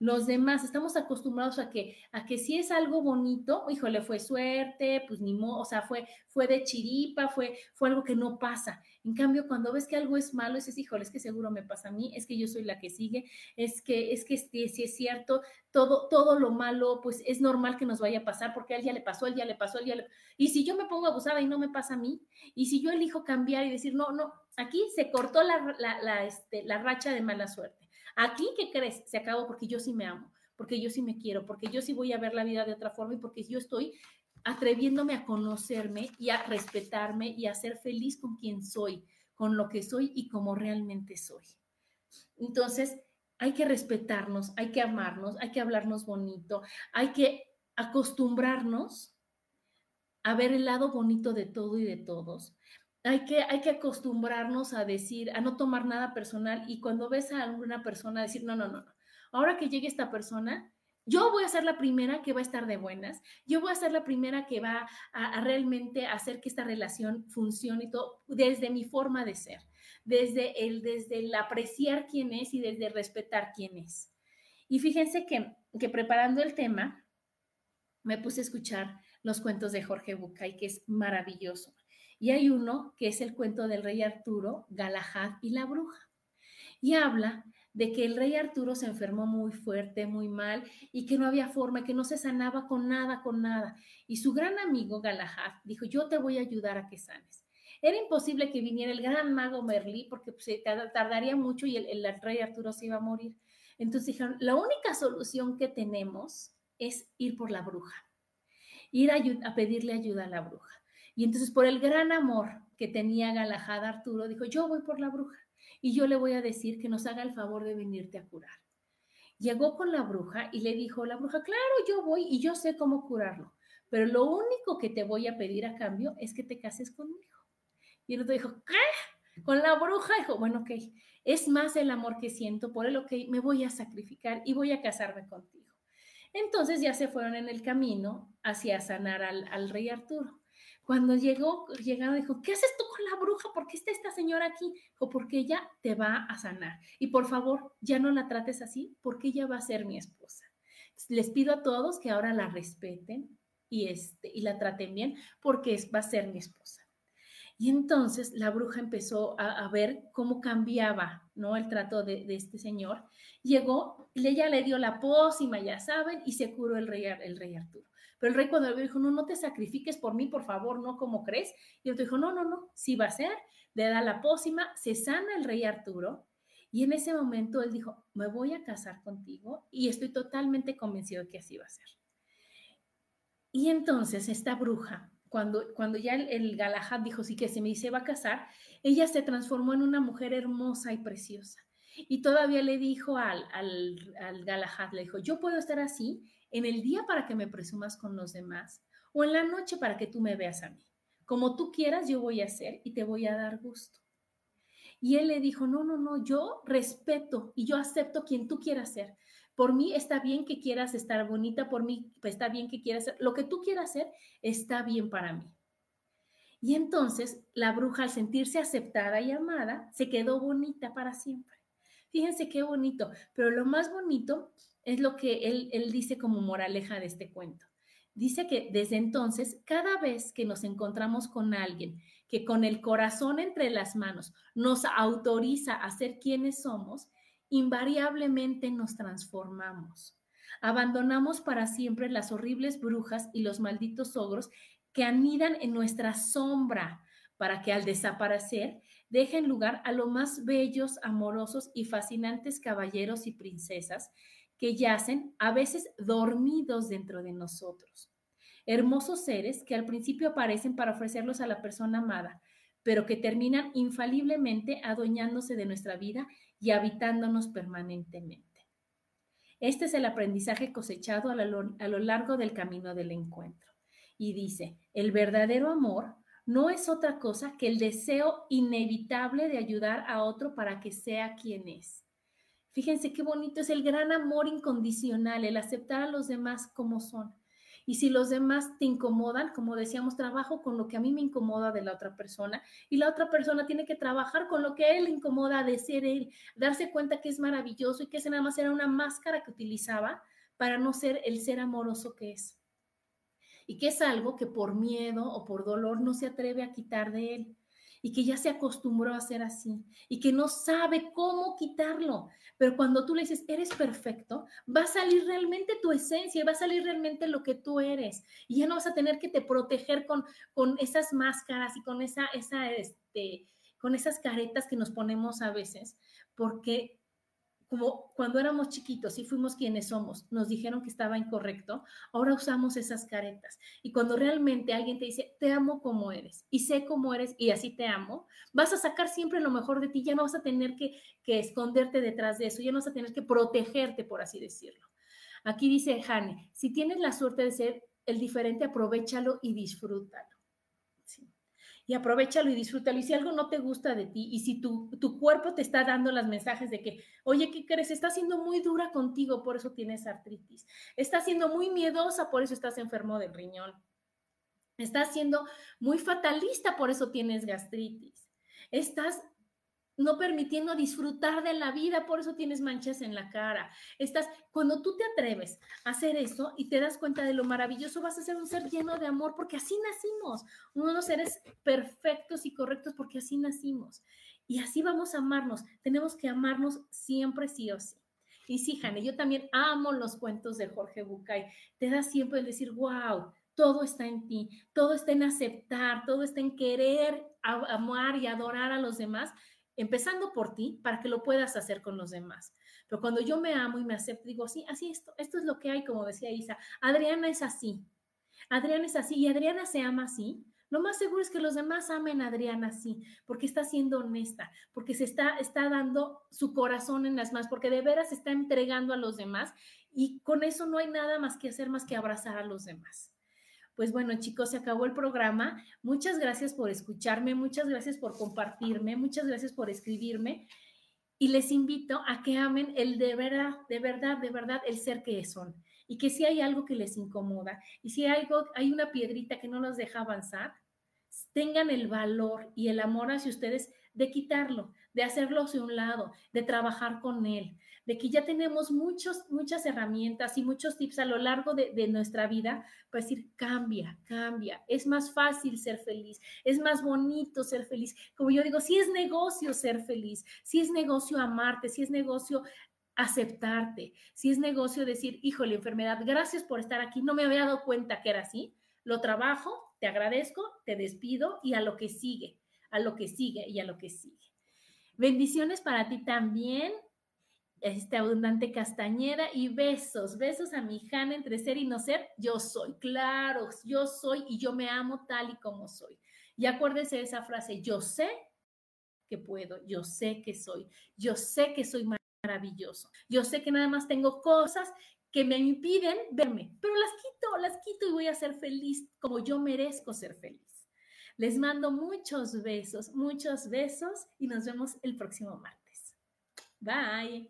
los demás estamos acostumbrados a que, a que si es algo bonito, híjole, fue suerte, pues ni modo, o sea, fue, fue de chiripa, fue, fue algo que no pasa. En cambio, cuando ves que algo es malo, dices, híjole, es que seguro me pasa a mí, es que yo soy la que sigue, es que, es que si, es cierto, todo, todo lo malo, pues es normal que nos vaya a pasar, porque a él ya le pasó, él ya le pasó, él ya le Y si yo me pongo abusada y no me pasa a mí, y si yo elijo cambiar y decir, no, no, aquí se cortó la, la, la, este, la racha de mala suerte Aquí, ¿qué crees? Se acabó porque yo sí me amo, porque yo sí me quiero, porque yo sí voy a ver la vida de otra forma y porque yo estoy atreviéndome a conocerme y a respetarme y a ser feliz con quien soy, con lo que soy y como realmente soy. Entonces, hay que respetarnos, hay que amarnos, hay que hablarnos bonito, hay que acostumbrarnos a ver el lado bonito de todo y de todos, hay que, hay que acostumbrarnos a decir, a no tomar nada personal y cuando ves a alguna persona decir, no, no, no, no, ahora que llegue esta persona, yo voy a ser la primera que va a estar de buenas, yo voy a ser la primera que va a, realmente hacer que esta relación funcione y todo desde mi forma de ser, desde el, desde el apreciar quién es y desde respetar quién es. Y fíjense que, que preparando el tema, me puse a escuchar los cuentos de Jorge Bucay, que es maravilloso. Y hay uno que es el cuento del rey Arturo, Galahad y la bruja. Y habla de que el rey Arturo se enfermó muy fuerte, muy mal, y que no había forma, que no se sanaba con nada, con nada. Y su gran amigo Galahad dijo, yo te voy a ayudar a que sanes. Era imposible que viniera el gran mago Merlí porque pues, se tardaría mucho y el, rey Arturo se iba a morir. Entonces dijeron, la única solución que tenemos es ir por la bruja, ir a pedirle ayuda a la bruja. Y entonces por el gran amor que tenía Galahad Arturo, dijo, yo voy por la bruja y yo le voy a decir que nos haga el favor de venirte a curar. Llegó con la bruja y le dijo, la bruja, claro, yo voy y yo sé cómo curarlo, pero lo único que te voy a pedir a cambio es que te cases conmigo. Y el otro dijo, ¿qué? Con la bruja dijo, bueno, ok, es más el amor que siento, por el ok, me voy a sacrificar y voy a casarme contigo. Entonces ya se fueron en el camino hacia sanar al rey Arturo. Cuando llegó, llegaron, dijo, ¿qué haces tú con la bruja? ¿Por qué está esta señora aquí? Dijo, porque ella te va a sanar. Y por favor, ya no la trates así, porque ella va a ser mi esposa. Les pido a todos que ahora la respeten y, este, y la traten bien, porque va a ser mi esposa. Y entonces la bruja empezó a, ver cómo cambiaba, ¿no? El trato de, este señor. Llegó, ella le dio la pócima, ya saben, y se curó el rey, el rey Arturo. Pero el rey cuando le dijo, no, no te sacrifiques por mí, por favor, no como crees. Y otro dijo, no, no, no, sí va a ser. Le da la pócima, se sana el rey Arturo. Y en ese momento él dijo, me voy a casar contigo y estoy totalmente convencido de que así va a ser. Y entonces esta bruja, cuando, cuando ya el, Galahad dijo, sí que se me dice va a casar, ella se transformó en una mujer hermosa y preciosa. Y todavía le dijo al, al, al Galahad, le dijo, yo puedo estar así en el día para que me presumas con los demás o en la noche para que tú me veas a mí. Como tú quieras, yo voy a hacer y te voy a dar gusto. Y él le dijo, no, no, no, yo respeto y yo acepto quien tú quieras ser. Por mí está bien que quieras estar bonita, por mí está bien que quieras ser, lo que tú quieras hacer está bien para mí. Y entonces la bruja al sentirse aceptada y amada, se quedó bonita para siempre. Fíjense qué bonito, pero lo más bonito es lo que él, él dice como moraleja de este cuento. Dice que desde entonces, cada vez que nos encontramos con alguien que con el corazón entre las manos nos autoriza a ser quienes somos, invariablemente nos transformamos. Abandonamos para siempre las horribles brujas y los malditos ogros que anidan en nuestra sombra para que al desaparecer dejen lugar a lo más bellos, amorosos y fascinantes caballeros y princesas que yacen a veces dormidos dentro de nosotros. Hermosos seres que al principio aparecen para ofrecerlos a la persona amada, pero que terminan infaliblemente adueñándose de nuestra vida y habitándonos permanentemente. Este es el aprendizaje cosechado a lo, a lo largo del camino del encuentro. Y dice, el verdadero amor no es otra cosa que el deseo inevitable de ayudar a otro para que sea quien es. Fíjense qué bonito es el gran amor incondicional, el aceptar a los demás como son. Y si los demás te incomodan, como decíamos, trabajo con lo que a mí me incomoda de la otra persona y la otra persona tiene que trabajar con lo que a él le incomoda de ser él, darse cuenta que es maravilloso y que ese nada más era una máscara que utilizaba para no ser el ser amoroso que es. Y que es algo que por miedo o por dolor no se atreve a quitar de él y que ya se acostumbró a ser así y que no sabe cómo quitarlo. Pero cuando tú le dices, eres perfecto, va a salir realmente tu esencia, va a salir realmente lo que tú eres. Y ya no vas a tener que te proteger con, con esas máscaras y con, esa, esa, este, con esas caretas que nos ponemos a veces, porque como cuando éramos chiquitos y fuimos quienes somos, nos dijeron que estaba incorrecto, ahora usamos esas caretas. Y cuando realmente alguien te dice, te amo como eres y sé cómo eres y así te amo, vas a sacar siempre lo mejor de ti, ya no vas a tener que, esconderte detrás de eso, ya no vas a tener que protegerte, por así decirlo. Aquí dice Jane, si tienes la suerte de ser el diferente, aprovechalo y disfrútalo y aprovechalo y disfrútalo. Y si algo no te gusta de ti y si tu, tu cuerpo te está dando las mensajes de que, oye, ¿qué crees? Está siendo muy dura contigo, por eso tienes artritis. Está siendo muy miedosa, por eso estás enfermo del riñón. Estás siendo muy fatalista, por eso tienes gastritis. Estás no permitiendo disfrutar de la vida, por eso tienes manchas en la cara. Estás, cuando tú te atreves a hacer eso y te das cuenta de lo maravilloso, vas a ser un ser lleno de amor, porque así nacimos, unos seres perfectos y correctos, porque así nacimos. Y así vamos a amarnos. Tenemos que amarnos siempre, sí o sí. Y sí, Jane, yo también amo los cuentos de Jorge Bucay. Te da siempre el decir, wow, todo está en ti, todo está en aceptar, todo está en querer amar y adorar a los demás empezando por ti para que lo puedas hacer con los demás. Pero cuando yo me amo y me acepto, digo, sí, así esto, esto es lo que hay, como decía Isa. Adriana es así. Adriana es así y Adriana se ama así. Lo más seguro es que los demás amen a Adriana así, porque está siendo honesta, porque se está, está dando su corazón en las manos, porque de veras se está entregando a los demás y con eso no hay nada más que hacer más que abrazar a los demás. Pues bueno, chicos, se acabó el programa. Muchas gracias por escucharme, muchas gracias por compartirme, muchas gracias por escribirme. Y les invito a que amen el de verdad, de verdad, de verdad, el ser que son. y que si hay algo que les incomoda y si hay, algo, hay una piedrita que no los deja avanzar, tengan el valor y el amor hacia ustedes de quitarlo, de hacerlo hacia un lado, de trabajar con él, de que ya tenemos muchos, muchas herramientas y muchos tips a lo largo de, nuestra vida para decir, cambia, cambia, es más fácil ser feliz, es más bonito ser feliz. Como yo digo, si es negocio ser feliz, si es negocio amarte, si es negocio aceptarte, si es negocio decir, hijo, la enfermedad, gracias por estar aquí, no me había dado cuenta que era así, lo trabajo, te agradezco, te despido y a lo que sigue, a lo que sigue y a lo que sigue. Bendiciones para ti también, este abundante Castañeda y besos, besos a mi Hanna entre ser y no ser, yo soy, claro, yo soy y yo me amo tal y como soy. Y acuérdense de esa frase, yo sé que puedo, yo sé que soy, yo sé que soy maravilloso. Yo sé que nada más tengo cosas que me impiden verme, pero las quito, las quito y voy a ser feliz como yo merezco ser feliz. Les mando muchos besos, muchos besos y nos vemos el próximo martes. Bye.